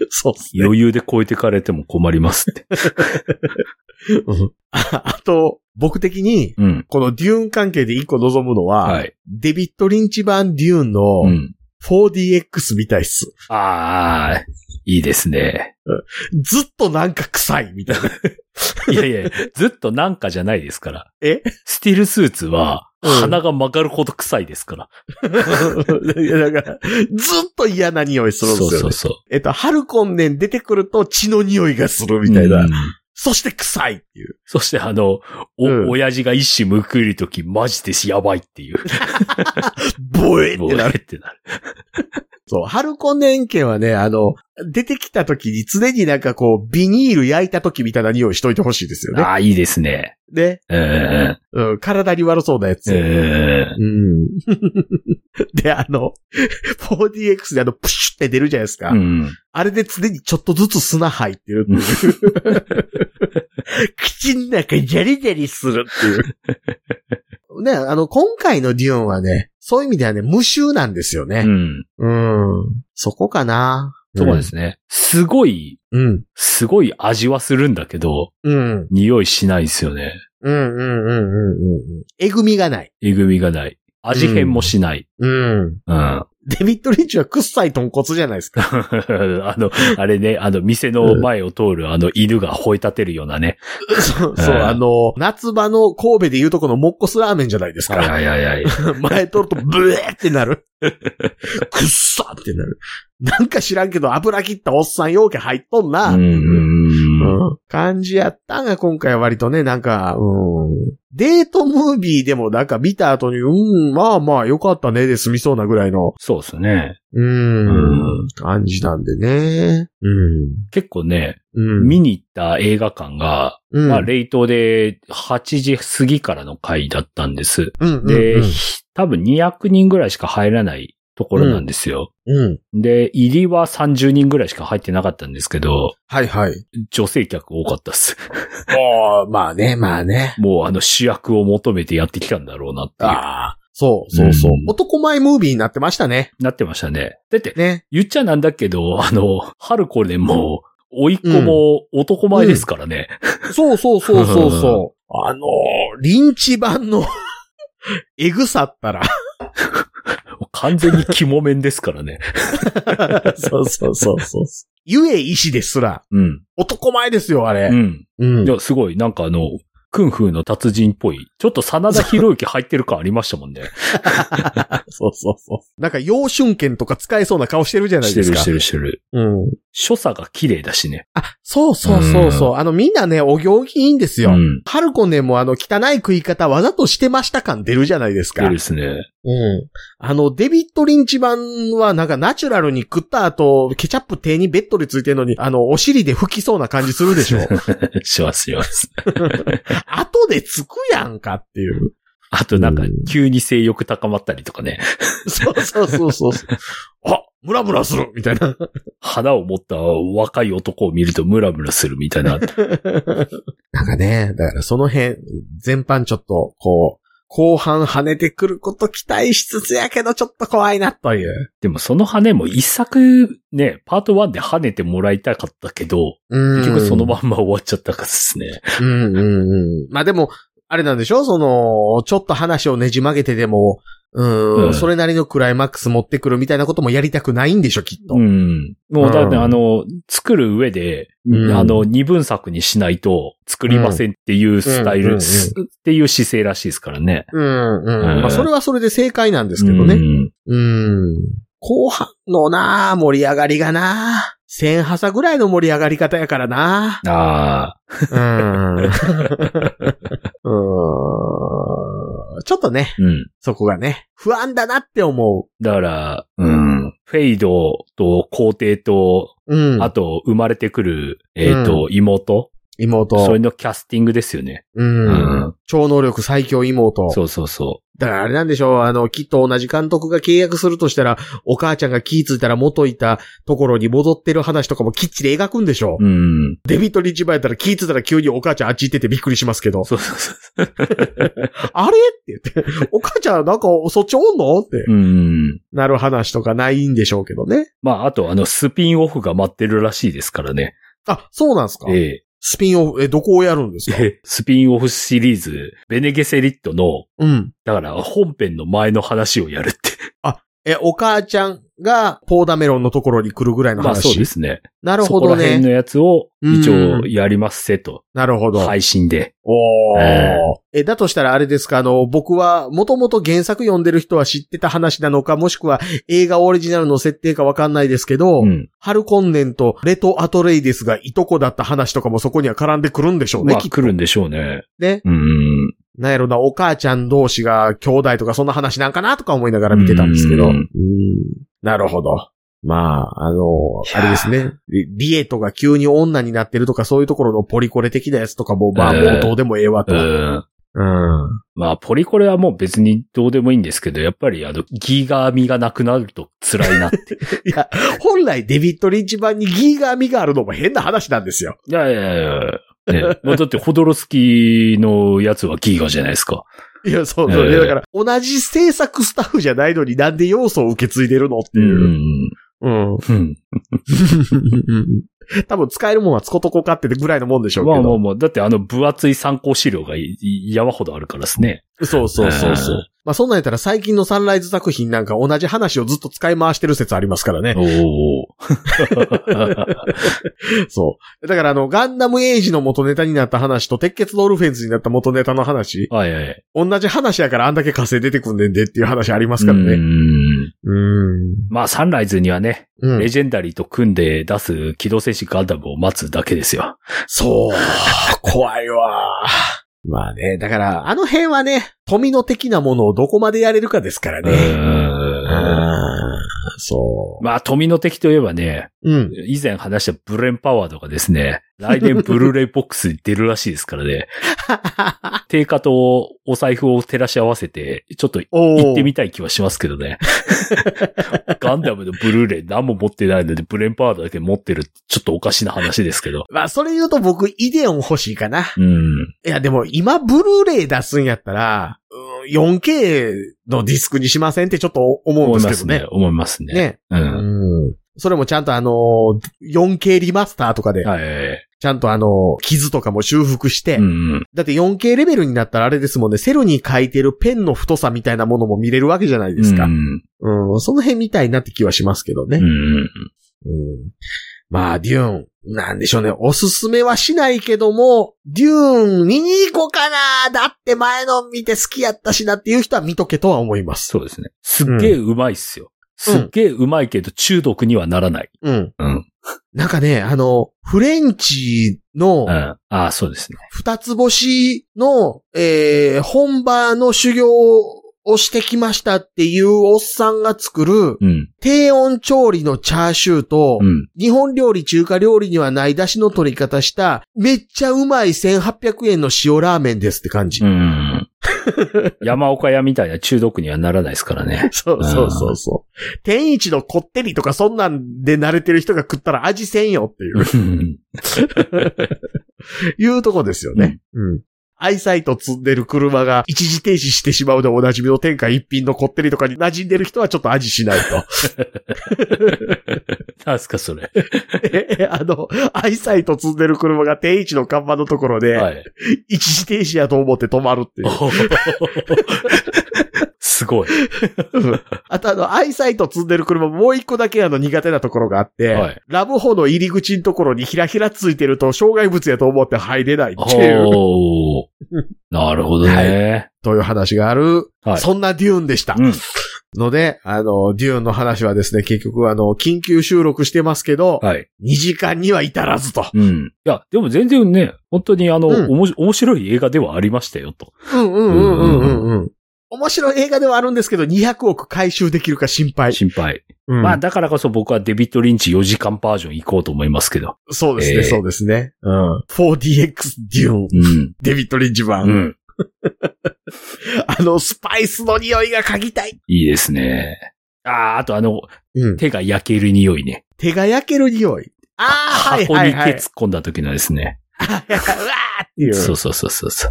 そうですね。余裕で超えてかれても困りますって。うんああと、僕的に、うん。このデューン関係で一個望むのは、はい。デビッド・リンチ版デューンのうん。4DX みたいっす。ああ、いいですね。ずっとなんか臭いみたいな。いやいや、ずっとなんかじゃないですから。え？スティールスーツは、うん鼻が曲がるほど臭いですから。いや、だから、ずっと嫌な匂いするんですよ、ね。そうそうそう。えっと、ハルコンネン出てくると血の匂いがするみたいな。うんそして臭いっていう。そしてあの、お、うん親父が一矢報いるとき、マジでやばいっていう。ボエってなる。るってなる。そう、ハルコンネン家はね、あの、出てきた時に常になんかこう、ビニール焼いた時みたいな匂いしといてほしいですよね。ああ、いいですね。で、うん。うん、体に悪そうなやつ。うん。うん。で、あの、4DX であの、プシュって出るじゃないですか。うん。あれで常にちょっとずつ砂入ってるっていう。口の中ジャリジャリするっていう。ね、あの、今回のデューンはね、そういう意味ではね、無臭なんですよね。うん。うん。そこかな。そうですね。すごい、うん。すごい味はするんだけど、うん。匂いしないですよね。うんうんうんうんうんうん。えぐみがない。えぐみがない。味変もしない。うん。うん。デビッド・リンチは臭い豚骨じゃないですか。あの、あれね、あの、店の前を通るあの犬が吠え立てるようなね。そう、そう、うんあの、夏場の神戸でいうとこのモッコスラーメンじゃないですか。はいはいはい。前通るとブエーってなる。くっさってなる。なんか知らんけど油切ったおっさん容器入っとんな。うんうん感じやったんが今回は割とね、なんか、うん。デートムービーでもなんか見た後に、うん、まあまあよかったねで済みそうなぐらいの、そうですね。うん、うん感じなんでね。うん。結構ね、うん。見に行った映画館が、うん、まあ、レイトで8時過ぎからの回だったんです。うん、うんで、うんひ多分200人ぐらいしか入らないところなんですよ。うん。で、入りは30人ぐらいしか入ってなかったんですけど、はいはい。女性客多かったっす。まあね、まあね。もうあの主役を求めてやってきたんだろうなっていう。ああ。そうそうそう。うん男前ムービーになってましたね。なってましたね。だって、ね。言っちゃなんだけど、あの、春子でも、甥っ子も男前ですからね。そうそうそうそうそう。あのー、リンチ版の エグさったら。完全に肝面ですからね。そうそうそうそう。ゆえ石ですら、うん。男前ですよ、あれ。うん。うんいや、すごい、なんかあの、クンフーの達人っぽい。ちょっと真田広之入ってる感ありましたもんね。そうそうそう。なんか、幼春剣とか使えそうな顔してるじゃないですか。してるしてるしてる。うん。所作が綺麗だしね。あ、そうそうそうそう。あの、みんなね、お行儀いいんですよ。うん。ハルコンでもあの、汚い食い方わざとしてました感出るじゃないですか。綺麗ですね。うん。あの、デビッド・リンチ版はなんかナチュラルに食った後、ケチャップ手にベッドでついてるのに、あの、お尻で拭きそうな感じするでしょ。しますします。後でつくやんかっていう。あとなんかうん、急に性欲高まったりとかね。そうそうそうそう。あ、ムラムラするみたいな。花を持った若い男を見るとムラムラするみたいな。なんかね、だからその辺、全般ちょっと、こう、後半跳ねてくること期待しつつやけど、ちょっと怖いなという。でもその羽も一作ね、パート1で跳ねてもらいたかったけど、うん結局そのまんま終わっちゃったからですね。うんうんうん。まあでも、あれなんでしょ？その、ちょっと話をねじ曲げてでも、うん、うんそれなりのクライマックス持ってくるみたいなこともやりたくないんでしょ、きっと。うん。もうだってうんあの、作る上で、うんあの、二分作にしないと作りませんっていうスタイル、っていう姿勢らしいですからね。うん、うん。うんまあそれはそれで正解なんですけどね。うんうん。後半のな盛り上がりがな千ハサぐらいの盛り上がり方やからなああ、うん。うん。ちょっとね、うん。そこがね、不安だなって思だから、うん。フェイドと皇帝と、う。うん。あと、生まれてくる、えっ、と、妹。妹。それのキャスティングですよね。うん。うん超能力最強妹。そうそうそだからあれなんでしょう、あの、きっと同じ監督が契約するとしたら、お母ちゃんが気ぃついたら元いたところに戻ってる話とかもきっちり描くんでしょう。う。うん。デビット・リッチバやったら気ぃついたら急にお母ちゃんあっち行っててびっくりしますけど、そうそうそう。あれ？って言って、お母ちゃんなんかそっちおんの？ってうん。なる話とかないんでしょうけどね。まあ、あと、あの、スピンオフが待ってるらしいですからね。あ、そうなんですか？えスピンオフ、え、どこをやるんですか？え。スピンオフシリーズ、ベネゲセリットの、うん。だから本編の前の話をやるって。え、お母ちゃんがポーダメロンのところに来るぐらいの話。まあそうですね。なるほどそこら辺のね。やつを一うん応やりますせと。なるほど。配信で。おーええ、だとしたらあれですか、あの、僕は、もともと原作読んでる人は知ってた話なのか、もしくは映画オリジナルの設定かわかんないですけど、うん。ハルコンネンとレト・アトレイデスがいとこだった話とかもそこには絡んでくるんでしょうね、まあ来るんでしょうね。ね。うん。なんやろな、お母ちゃん同士が兄弟とかそんな話なんかなとか思いながら見てたんですけど。ううんんなるほど。まあ、あの、あれですね。リリエトが急に女になってるとかそういうところのポリコレ的なやつとかも、まあえーもうどうでもええわと。ううん。ん。まあ、ポリコレはもう別にどうでもいいんですけど、やっぱりあの、ギガ味がなくなると辛いなって。いや、本来デビッド・リンチ版にギーガー味があるのも変な話なんですよ。いやいやいやね。まあ、だって、ホドロスキーのやつはギガじゃないですか。いや、そうそう。ええいやだから、同じ制作スタッフじゃないのになんで要素を受け継いでるのってういう。ん。うん。うん。多分使えるもんはつことこかってぐらいのもんでしょうけど。まあまあまあ、だってあの分厚い参考資料がいい山ほどあるからですね。そうそうそうそううん。まあそんなんやったら最近のサンライズ作品なんか同じ話をずっと使い回してる説ありますからね。おお。そう。だからあの、ガンダムエイジの元ネタになった話と、鉄血ドルフェンズになった元ネタの話、はいはい。同じ話やからあんだけ火星出てくんねんでっていう話ありますからうね。ん。うん。まあ、サンライズにはね、うんレ。ジェンダリーと組んで出す機動戦士ガンダムを待つだけですよ。そう。怖いわ。まあね、だから、あの辺はね、富の的なものをどこまでやれるかですからうね。ん。そまあ、富の敵といえばね、うん。以前話したブレンパワーとかですね、来年ブルーレイボックスに出るらしいですからね、定価とお財布を照らし合わせて、ちょっと行ってみたい気はしますけどね。ガンダムのブルーレイ何も持ってないので、ブレンパワーだけ持ってるちょっとおかしな話ですけど。まあ、それ言うと僕、イデオン欲しいかな。うん。いや、でも今、ブルーレイ出すんやったら、うん 4K のディスクにしませんってちょっと思うんですけどね。。ますね思いますね。ね。う。うんん。それもちゃんとあのー、4K リマスターとかで、はい。ちゃんとあのー、傷とかも修復して、うん。だって 4K レベルになったらあれですもんね、セルに書いてるペンの太さみたいなものも見れるわけじゃないですか。ううん。ん。その辺みたいなって気はしますけどね。うん。うんまあ、デューン、なんでしょうね。おすすめはしないけども、デューン見に行こうかなだって前の見て好きやったしなっていう人は見とけとは思います。そうですね。すっげえうまいっすよ。すっげえうまいけど中毒にはならない。うん。うん。なんかね、あの、フレンチのうん。ああ、そうですね。二つ星の、えー、本場の修行をしてきましたっていうおっさんが作るうん。低温調理のチャーシューと、うん。日本料理、中華料理にはない出汁の取り方した、めっちゃうまい1800円の塩ラーメンですって感じ。うん。山岡屋みたいな中毒にはならないですからね。そうそうそうそう。天一のこってりとかそんなんで慣れてる人が食ったら味せんよっていう、うん いうとこですよね。うん。アイサイト積んでる車が一時停止してしまうでおなじみの天下一品のこってりとかに馴染んでる人はちょっと味しないと。なんすか、それ。えあの、アイサイト積んでる車が天一の看板のところで、はい。一時停止やと思って止まるっていう。すごい。う んあとあの、アイサイト積んでる車もう一個だけあの苦手なところがあって、はいラブホの入り口のところにひらひらついてると障害物やと思って入れないっていう、なるほどね。という話がある、はいそんなデューンでした。うん。ので、あの、デューンの話はですね、結局あの、緊急収録してますけど、はい。2時間には至らずと。うん。いや、でも全然ね、本当にあの、うんおもし面白い映画ではありましたよ、と。うんうんうんうんうんうん。面白い映画ではあるんですけど、200億回収できるか心配。心配。うんまあ、だからこそ僕はデビッド・リンチ4時間バージョン行こうと思いますけど。そうですね、えーそうですね。うん。4DX デューン、うん。デビッド・リンチ版。うん。あの、スパイスの匂いが嗅ぎたい。いいですね。ああ、あとあの、うん。手が焼ける匂いね。手が焼ける匂い。ああ、はい箱に手はいはい。突っ込んだ時のですね。うわーっていう。そうそうそうそうそ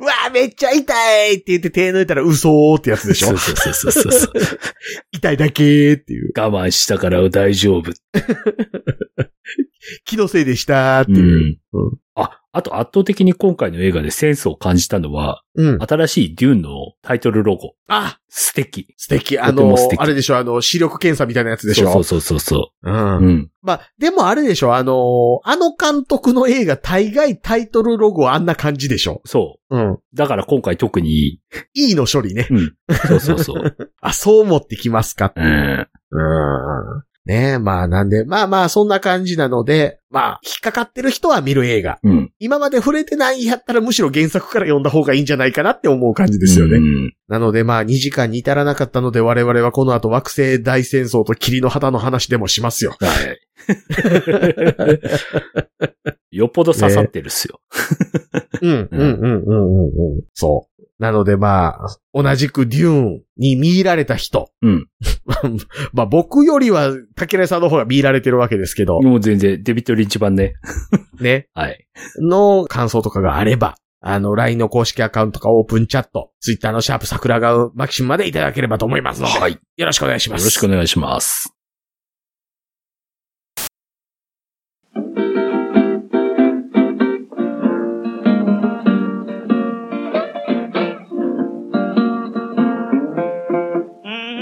う。うわーめっちゃ痛いって言って手抜いたら嘘ーってやつでしょ？そうそうそうそうそう。痛いだけーっていう。我慢したから大丈夫。気のせいでしたーってういう。ん。あ、あと圧倒的に今回の映画でセンスを感じたのは、うん。新しいデューンのタイトルロゴ。あ、素敵。素敵。あのも素敵あれでしょ、あの、視力検査みたいなやつでしょ？そうそうそうそううんそう。うん。まあ、でもあれでしょ、あのあの監督の映画大概タイトルロゴあんな感じでしょ？そうん。う。だから今回特に、E の処理ね。うん。そうそうそう。あ、そう思ってきますかうんうん。ねえ、まあなんで、まあまあそんな感じなので、まあ、引っかかってる人は見る映画。うん。今まで触れてないんやったらむしろ原作から読んだ方がいいんじゃないかなって思う感じですよね。うんなのでまあ2時間に至らなかったので我々はこの後惑星大戦争と霧の旗の話でもしますよ。はい。よっぽど刺さってるっすよ。うん、うん、うん、うん、うん、うん。そう。なのでまあ、同じくデューンに見入られた人。うん。まあ僕よりは竹内さんの方が見入られてるわけですけど、もう全然、デビット・リンチ版ね。ね。はい。の感想とかがあれば、あの、LINE の公式アカウントかオープンチャット、Twitter のシャープ桜川マキシムまでいただければと思いますので、はい。よよろしくお願いします。ろしくお願いします。